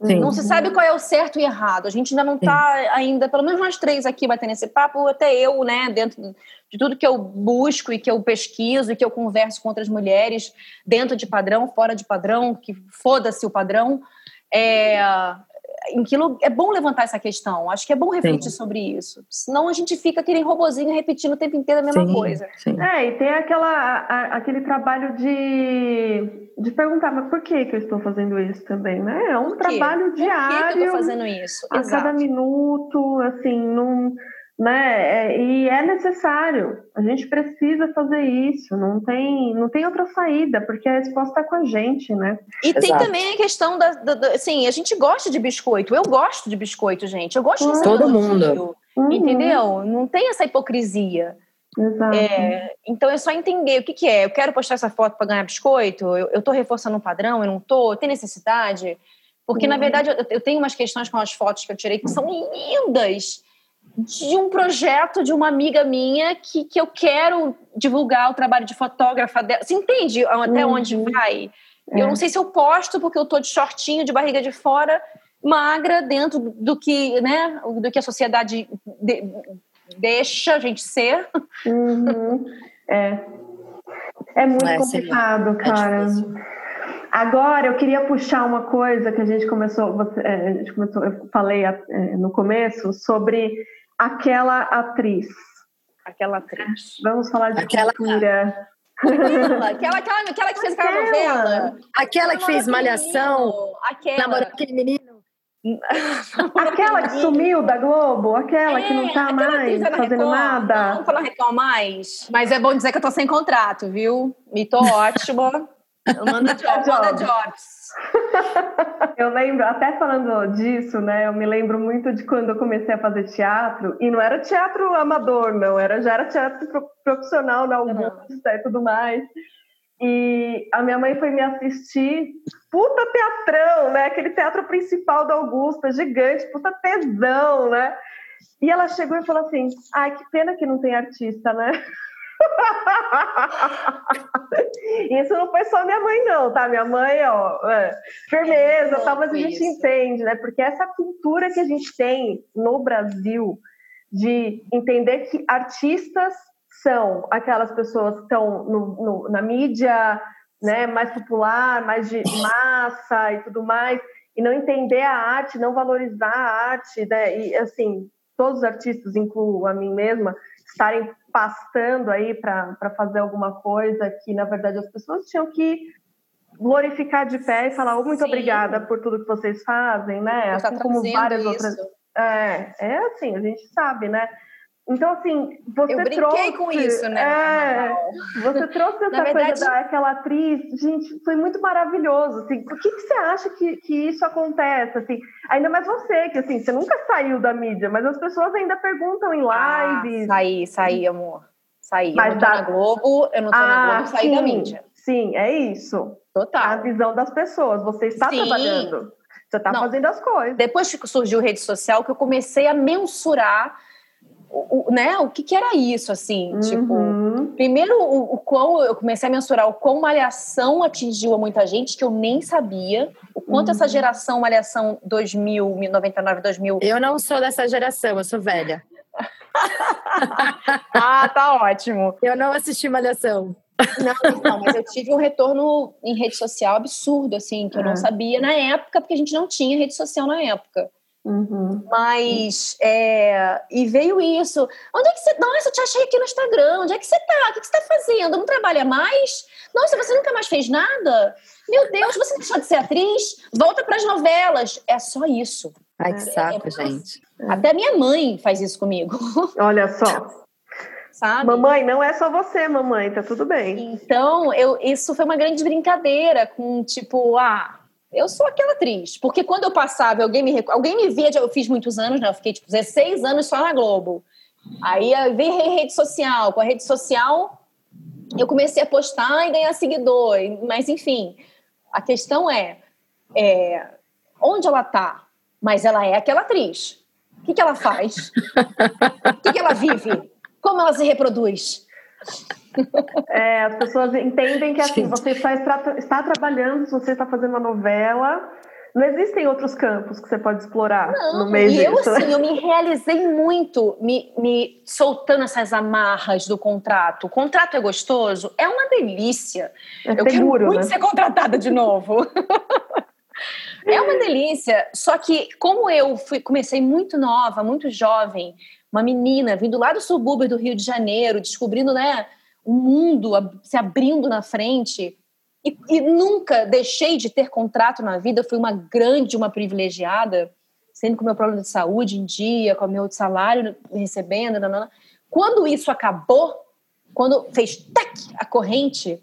Sim. Não se sabe qual é o certo e errado. A gente ainda não está ainda, pelo menos nós três aqui batendo esse papo, até eu, né, dentro de tudo que eu busco e que eu pesquiso e que eu converso com outras mulheres, dentro de padrão, fora de padrão, que foda-se o padrão. É, em que é bom levantar essa questão. Acho que é bom refletir sim. sobre isso. Senão a gente fica aquele robozinho repetindo o tempo inteiro a mesma sim, coisa. Sim. É, e tem aquela, a, aquele trabalho de, de perguntar, mas por que, que eu estou fazendo isso também? Né? É um trabalho diário. Por que, que eu estou fazendo isso? A Exato. cada minuto, assim, não né? É, e é necessário. A gente precisa fazer isso. Não tem, não tem outra saída, porque a resposta está com a gente, né? E Exato. tem também a questão da, da, da, assim, a gente gosta de biscoito. Eu gosto de biscoito, gente. Eu gosto de todo mundo. Uhum. Entendeu? Não tem essa hipocrisia. Exato. É, então é só entender o que, que é. Eu quero postar essa foto para ganhar biscoito. Eu, estou reforçando um padrão. Eu não estou. Tem necessidade? Porque uhum. na verdade eu, eu tenho umas questões com as fotos que eu tirei que são lindas de um projeto de uma amiga minha que, que eu quero divulgar o trabalho de fotógrafa dela. Você entende até uhum. onde vai? É. Eu não sei se eu posto porque eu tô de shortinho, de barriga de fora, magra dentro do que, né, do que a sociedade de, deixa a gente ser. Uhum. É. É muito é, complicado, seria. cara. É Agora, eu queria puxar uma coisa que a gente começou, você, é, a gente começou eu falei é, no começo, sobre aquela atriz. Aquela atriz. Vamos falar de aquela... cultura. Aquela, aquela, aquela, que fez aquela novela. Aquela que fez Malhação. Aquela. Namorou aquele menino. aquela que sumiu da Globo, aquela é, que não tá mais fazendo nada. Não, tá na Record mais. Mas é bom dizer que eu tô sem contrato, viu? E tô ótima. Manda jobs. Manda jobs. Eu lembro, até falando disso, né? Eu me lembro muito de quando eu comecei a fazer teatro, e não era teatro amador, não, era, já era teatro profissional na Augusta e tudo mais. E a minha mãe foi me assistir, puta teatrão, né? Aquele teatro principal da Augusta, gigante, puta tesão, né? E ela chegou e falou assim: ai, que pena que não tem artista, né? Isso não foi só minha mãe, não, tá? Minha mãe, ó, é, firmeza, tá, mas a gente isso. entende, né? Porque essa cultura que a gente tem no Brasil de entender que artistas são aquelas pessoas que estão no, no, na mídia né, mais popular, mais de massa e tudo mais, e não entender a arte, não valorizar a arte, né? E assim, todos os artistas, incluo a mim mesma, estarem pastando aí para fazer alguma coisa que, na verdade, as pessoas tinham que glorificar de pé e falar oh, muito Sim. obrigada por tudo que vocês fazem, né? Assim como várias isso. outras. É, é assim, a gente sabe, né? Então, assim, você Eu trouxe. com isso, né? É, você trouxe essa verdade... coisa daquela atriz. Gente, foi muito maravilhoso. Assim, por que, que você acha que, que isso acontece? Assim, ainda mais você, que assim, você nunca saiu da mídia, mas as pessoas ainda perguntam em ah, lives. Ah, saí, saí, amor. Saí. Mas eu não tô da... na Globo, eu não tô ah, na Globo, saí sim, da mídia. Sim, é isso. Total. A visão das pessoas. Você está sim. trabalhando. Você está fazendo as coisas. Depois que surgiu rede social, que eu comecei a mensurar o, né, o que, que era isso, assim, tipo, uhum. tipo, primeiro o, o quão, eu comecei a mensurar o quão malhação atingiu a muita gente que eu nem sabia, o quanto uhum. essa geração malhação 2000, 99, 2000... Eu não sou dessa geração, eu sou velha. ah, tá ótimo. Eu não assisti malhação. Não, não, mas eu tive um retorno em rede social absurdo, assim, que eu não ah. sabia na época, porque a gente não tinha rede social na época. Uhum. Mas, é, e veio isso. Onde é que você. Nossa, eu te achei aqui no Instagram. Onde é que você tá? O que você tá fazendo? Não trabalha mais? Nossa, você nunca mais fez nada? Meu Deus, você deixou de ser atriz? Volta para as novelas. É só isso. Ai, que saco, é, é, gente. Até minha mãe faz isso comigo. Olha só. Sabe? Mamãe, não é só você, mamãe, tá tudo bem. Então, eu, isso foi uma grande brincadeira com tipo, ah, eu sou aquela atriz. Porque quando eu passava, alguém me, alguém me via, eu fiz muitos anos, né? Eu fiquei tipo 16 anos só na Globo. Aí eu vi rede social. Com a rede social, eu comecei a postar e ganhar seguidor. Mas enfim, a questão é, é onde ela tá? Mas ela é aquela atriz. O que, que ela faz? o que, que ela vive? Como ela se reproduz? É, as pessoas entendem que assim, você está, está trabalhando, se você está fazendo uma novela, não existem outros campos que você pode explorar não, no meio e disso. Eu, assim, eu me realizei muito me, me soltando essas amarras do contrato. O contrato é gostoso? É uma delícia. É eu seguro, quero muito né? ser contratada de novo. é uma delícia. Só que, como eu fui, comecei muito nova, muito jovem, uma menina vindo lá do subúrbio do Rio de Janeiro, descobrindo, né? o mundo se abrindo na frente. E, e, nunca deixei de ter contrato na vida, fui uma grande, uma privilegiada, sendo com o meu problema de saúde em dia, com o meu salário recebendo. Nanana. Quando isso acabou, quando fez tac, a corrente,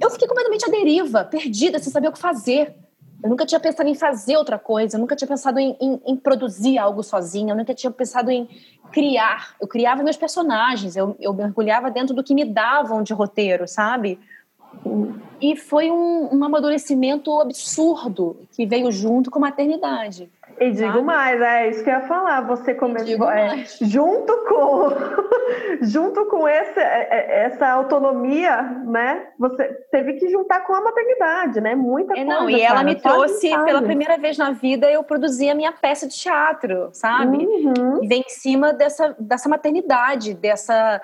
eu fiquei completamente à deriva, perdida, sem saber o que fazer. Eu nunca tinha pensado em fazer outra coisa, eu nunca tinha pensado em, em, em, produzir algo sozinha, eu nunca tinha pensado em criar. Eu criava meus personagens, eu, eu mergulhava dentro do que me davam de roteiro, sabe? E foi um, um amadurecimento absurdo que veio junto com a maternidade. E digo sabe? mais, é isso que eu ia falar. Você começou é, junto com junto com esse, é, é, essa autonomia, né? Você teve que juntar com a maternidade, né? Muita É, coisa. não, e ela cara, me trouxe, de pela sabe? primeira vez na vida, eu produzi a minha peça de teatro, sabe? Uhum. E vem em cima dessa, dessa maternidade, dessa.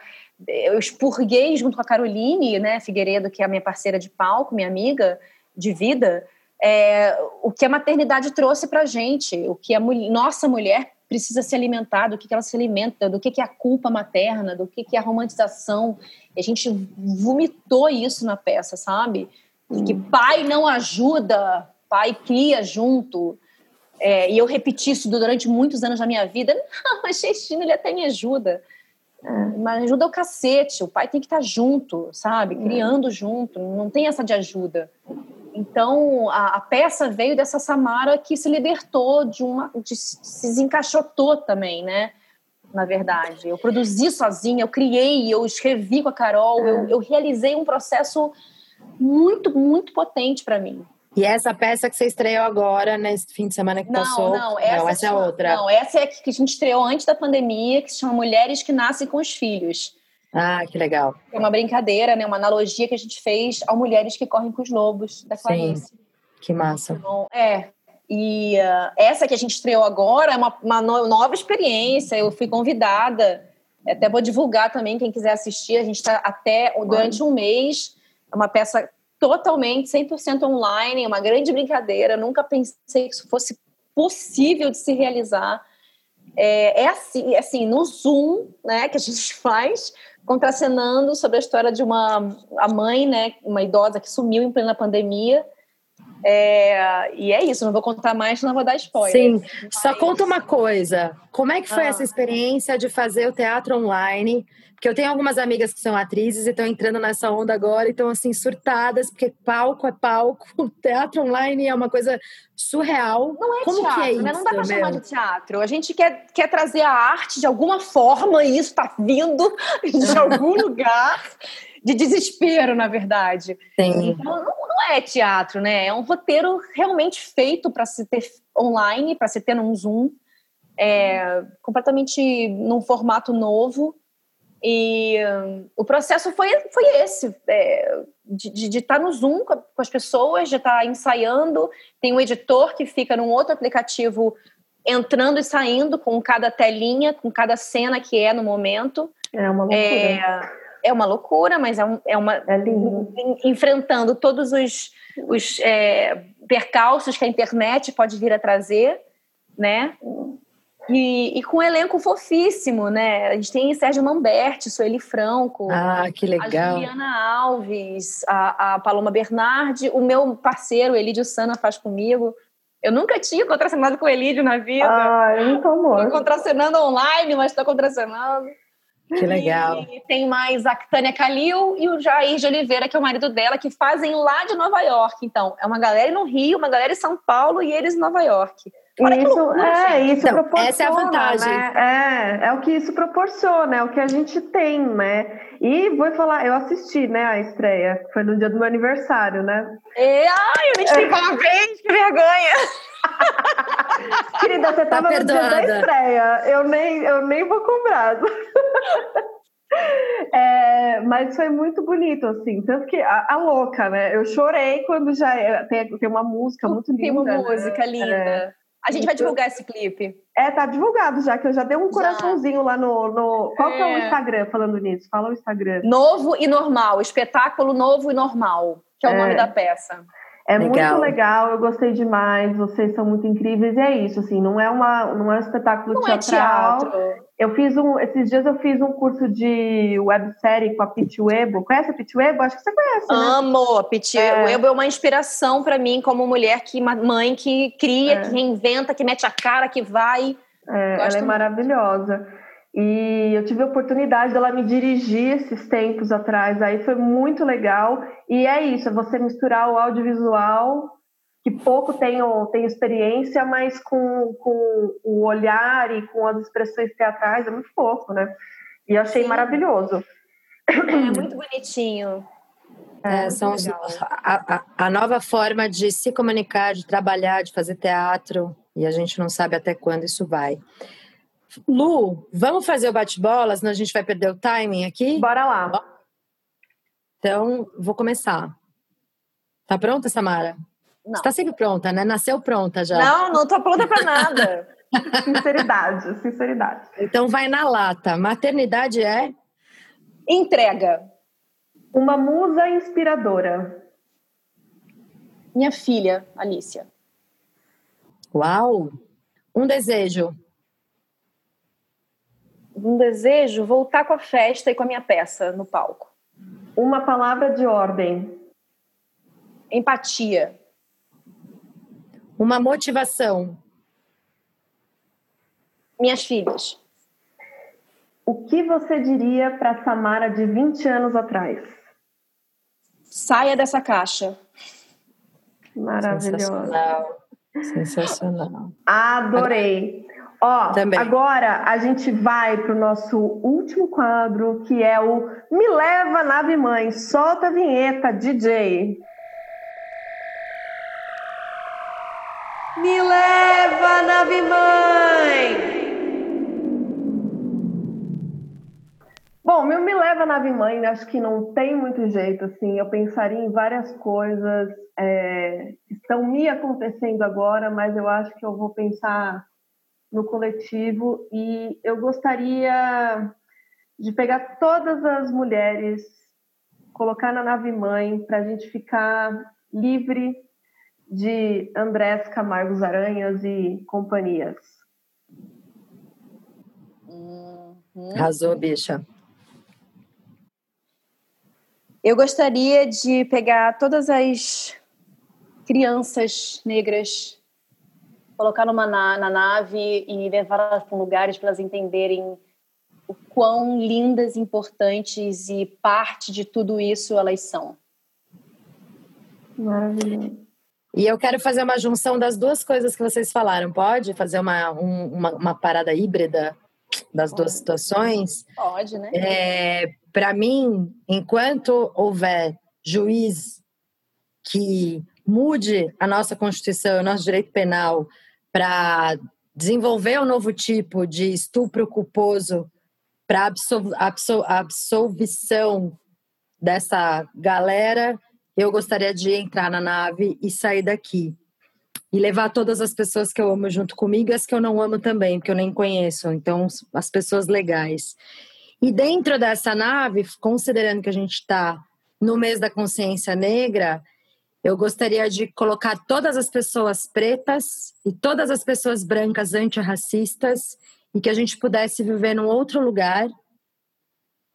Eu expurguei junto com a Caroline, né, Figueiredo, que é a minha parceira de palco, minha amiga de vida, é, o que a maternidade trouxe pra gente, o que a nossa mulher precisa se alimentar, do que, que ela se alimenta, do que, que é a culpa materna, do que, que é a romantização. E a gente vomitou isso na peça, sabe? Que pai não ajuda, pai cria junto. É, e eu repeti isso durante muitos anos da minha vida. Não, mas Cristina, ele até me ajuda. Mas ajuda o cacete. O pai tem que estar junto, sabe? Criando junto. Não tem essa de ajuda. Então, a, a peça veio dessa Samara que se libertou de uma. De, se desencaixotou também, né? Na verdade. Eu produzi sozinha, eu criei, eu escrevi com a Carol, eu, eu realizei um processo muito, muito potente para mim. E essa peça que você estreou agora, nesse fim de semana que Não, passou. não, essa, não, essa é outra. Não, essa é a que a gente estreou antes da pandemia, que se chama Mulheres que Nascem com os Filhos. Ah, que legal. É uma brincadeira, né? Uma analogia que a gente fez ao Mulheres que Correm com os Lobos, da Sim. Clarice. Que massa. Então, é. E ah, essa que a gente estreou agora é uma, uma no- nova experiência. Eu fui convidada. Até vou divulgar também, quem quiser assistir. A gente está até durante um mês. É uma peça totalmente 100% online, é uma grande brincadeira. Eu nunca pensei que isso fosse possível de se realizar. É, é assim, é assim, no Zoom, né, que a gente faz, contracenando sobre a história de uma a mãe, né, uma idosa que sumiu em plena pandemia. É, e é isso, não vou contar mais, senão vou dar spoiler. Sim, só conta uma coisa. Como é que foi Ah. essa experiência de fazer o teatro online? Porque eu tenho algumas amigas que são atrizes e estão entrando nessa onda agora e estão assim surtadas, porque palco é palco, teatro online é uma coisa surreal. Não é Como teatro, que é né? Não dá pra isso, chamar de teatro. A gente quer, quer trazer a arte de alguma forma e isso tá vindo de algum lugar de desespero, na verdade. Tem. Então, não, não é teatro, né? É um roteiro realmente feito para se ter online, para se ter num Zoom, é, completamente num formato novo. E hum, o processo foi, foi esse, é, de estar no Zoom com, a- com as pessoas, de estar ensaiando. Tem um editor que fica num outro aplicativo entrando e saindo com cada telinha, com cada cena que é no momento. É uma loucura. É, é uma loucura, mas é, um- é uma, É en- enfrentando todos os, os é, percalços que a internet pode vir a trazer, né? E, e com um elenco fofíssimo, né? A gente tem Sérgio Mamberti, Sueli Franco, Ah, que a legal. Juliana Alves, a, a Paloma Bernardi, o meu parceiro, Elídio Sana, faz comigo. Eu nunca tinha contracenado com o Elídio na vida. Ai, muito Estou amor. contracenando online, mas estou contracenando. Que legal. E tem mais a Tânia Calil e o Jair de Oliveira, que é o marido dela, que fazem lá de Nova York. Então, é uma galera no Rio, uma galera em São Paulo e eles em Nova York. Olha Isso, loucura, é, gente. isso Então, proporciona, essa é a vantagem. né? É, é o que isso proporciona, é o que a gente tem, né? E vou falar, eu assisti, né, a estreia, foi no dia do meu aniversário, né? E, ai, eu me te parabéns, que vergonha! Querida, você Tá tava no dia da estreia, eu nem, eu nem vou cobrar. É, mas foi muito bonito, assim, tanto que a, a louca, né? Eu chorei quando já é- tem, tem uma música muito linda. Tem uma né? música linda. É. A gente vai divulgar esse clipe. É, tá divulgado já, que eu já dei um Já. coraçãozinho lá no. no... Qual que é o É. Instagram falando nisso? Fala o Instagram. Novo e normal, espetáculo novo e normal, que é o É. nome da peça. É Legal. muito legal, eu gostei demais, vocês são muito incríveis, e é isso, assim, não é, uma, não é um espetáculo Não é teatral. teatro. Eu fiz um, esses dias eu fiz um curso de websérie com a Pete Webo. Conhece a Pete Webo? Acho que você conhece, né? Amo, Piti. É. O Ebo é uma inspiração pra mim como mulher que mãe que cria, É. que reinventa, que mete a cara, que vai. É, ela é muito. maravilhosa. E eu tive a oportunidade dela me dirigir esses tempos atrás, aí foi muito legal. E é isso, é você misturar o audiovisual, que pouco tenho, tenho experiência, mas com, com o olhar e com as expressões teatrais é muito pouco, né? E achei Sim. maravilhoso. É muito bonitinho. É, muito são os- a- a nova forma de se comunicar, de trabalhar, de fazer teatro. E a gente não sabe até quando isso vai. Lu, vamos fazer o bate-bola, senão a gente vai perder o timing aqui? Bora lá. Então, vou começar. Tá pronta, Samara? Não. Você tá sempre pronta, né? Nasceu pronta já. Não, não tô pronta pra nada. Sinceridade, sinceridade. Então vai na lata. Maternidade é Entrega. Uma musa inspiradora. Minha filha, Alicia. uau. Um desejo. Um desejo voltar com a festa e com a minha peça no palco. Uma palavra de ordem. Empatia. Uma motivação. Minhas filhas. O que você diria para Samara de 20 anos atrás? Saia dessa caixa. Maravilhosa. Sensacional. Sensacional. Adorei. Ó, Também. agora a gente vai pro nosso último quadro, que é o Me Leva Nave Mãe. Solta a vinheta, DJ. Me leva, nave mãe! Bom, meu Me Leva Nave Mãe, acho que não tem muito jeito, assim. Eu pensaria em várias coisas é, que estão me acontecendo agora, mas eu acho que eu vou pensar no coletivo e eu gostaria de pegar todas as mulheres, colocar na nave mãe para a gente ficar livre de Andrés Camargos Aranhas e companhias. Arrasou, bicha. Eu gostaria de pegar todas as crianças negras, colocar numa na, na nave e levá-las para lugares para elas entenderem o quão lindas, importantes e parte de tudo isso elas são. Maravilhoso. E eu quero fazer uma junção das duas coisas que vocês falaram. Pode fazer uma, um- uma, uma parada híbrida das duas situações? Pode, né? É, para mim, enquanto houver juiz que mude a nossa Constituição, o nosso direito penal para desenvolver um novo tipo de estupro culposo para absol, absol, absolvição dessa galera, eu gostaria de entrar na nave e sair daqui. E levar todas as pessoas que eu amo junto comigo e as que eu não amo também, porque eu nem conheço. Então, as pessoas legais. E dentro dessa nave, considerando que a gente está no mês da consciência negra, eu gostaria de colocar todas as pessoas pretas e todas as pessoas brancas antirracistas e que a gente pudesse viver num outro lugar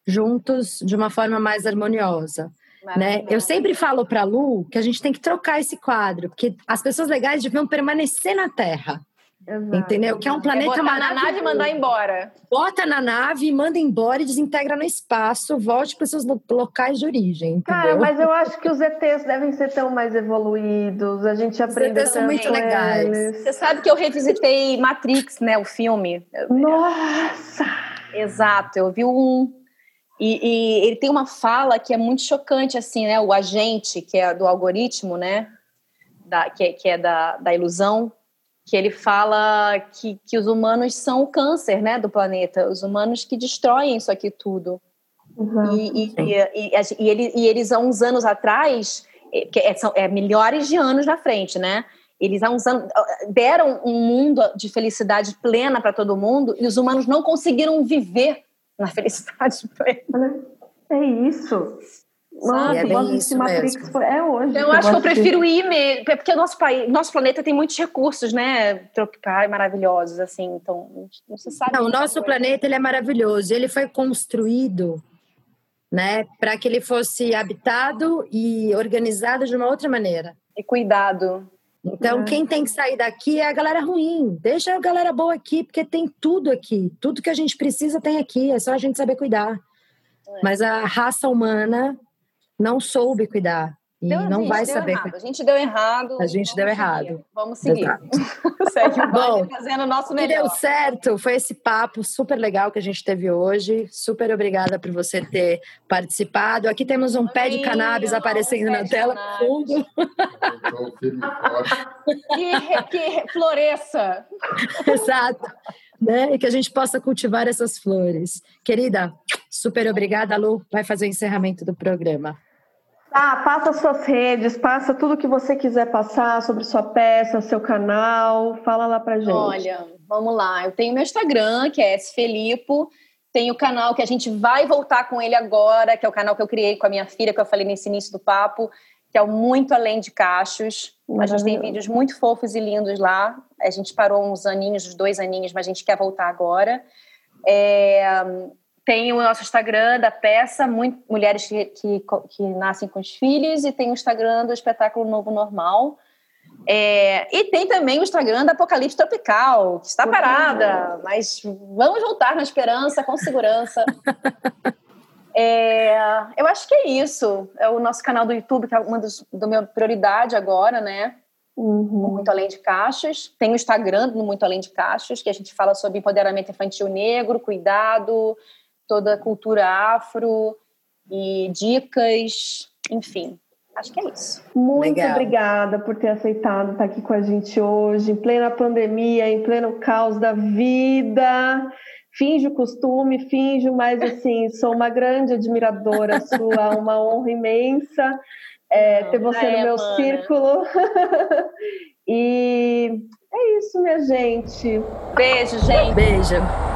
juntos de uma forma mais harmoniosa. Né? Eu sempre falo para Lu que a gente tem que trocar esse quadro, porque as pessoas legais deviam permanecer na Terra, Exato. entendeu? Que é um É planeta botar na maravilhoso. nave e mandar embora. Bota na nave, manda embora e desintegra no espaço, volte para os seus lo- locais de origem, entendeu? Cara, mas eu acho que os ETs devem ser tão mais evoluídos, a gente aprende ETs são muito legais. Você sabe que eu revisitei Matrix, né? O filme. Nossa! Exato, eu vi um. E, e ele tem uma fala que é muito chocante, assim, né? O agente, que é do algoritmo, né? Da, que, é- que é da, da ilusão, que ele fala que, que os humanos são o câncer, né? Do planeta. Os humanos que destroem isso aqui tudo. Exato. E, e, e, ele- e eles, há uns anos atrás, é, que é, são é, milhares de anos na frente, né? Eles há uns anos deram um mundo de felicidade plena para todo mundo e os humanos não conseguiram viver na felicidade plena. É isso. É bem isso Matrix mesmo. foi- é hoje. Então, eu acho que eu de- prefiro ir mesmo, é porque o nosso país, nosso planeta tem muitos recursos, né? Tropicais maravilhosos, assim. Então, não se sabe. Não, o nosso coisa. planeta ele é maravilhoso. Ele foi construído, né, para que ele fosse habitado e organizado de uma outra maneira. E cuidado. Então, É. quem tem que sair daqui é a galera ruim. Deixa a galera boa aqui, porque tem tudo aqui. Tudo que a gente precisa tem aqui. É só a gente saber cuidar. Mas a raça humana não soube cuidar. E Deu- não vai saber. errado. A gente deu errado. A gente deu seguir. errado. Vamos seguir. Segue o Bom, fazendo o nosso Que deu melhor. certo, foi esse papo super legal que a gente teve hoje. Super obrigada por você ter participado. Aqui temos um pé de cannabis aparecendo um na tela fundo. Que, re- que re- floresça. Exato. Né? E que a gente possa cultivar essas flores. Querida, super obrigada, Lu. Vai fazer o encerramento do programa. Ah, passa suas redes, passa tudo que você quiser passar sobre sua peça, seu canal. Fala lá pra gente. Olha, vamos lá. Eu tenho meu Instagram, que é sfelipo. Tem o canal que a gente vai voltar com ele agora, que é o canal que eu criei com a minha filha, que eu falei nesse início do papo, que é o Muito Além de Cachos. A gente tem vídeos muito fofos e lindos lá. A gente parou uns aninhos, uns dois aninhos, mas a gente quer voltar agora. É, tem o nosso Instagram da peça, muito, Mulheres que, que, que Nascem com os Filhos, e tem o Instagram do espetáculo Novo Normal. É, e tem também o Instagram da Apocalipse Tropical, que está Por parada, mas vamos voltar na esperança, com segurança. É, eu acho que é isso. É o nosso canal do YouTube, que é uma dos, da minha prioridade agora, né? Uhum. Muito Além de Caixas. Tem o Instagram do Muito Além de Caixas, que a gente fala sobre empoderamento infantil negro, cuidado, toda a cultura afro e dicas, enfim. Acho que é isso. Muito Legal. obrigada por ter aceitado estar aqui com a gente hoje, em plena pandemia, em pleno caos da vida. Finge o costume, finjo, mas assim, sou uma grande admiradora sua, uma honra imensa é, ter você no é, meu mana. círculo. e é isso, minha gente. Beijo, gente. Beijo.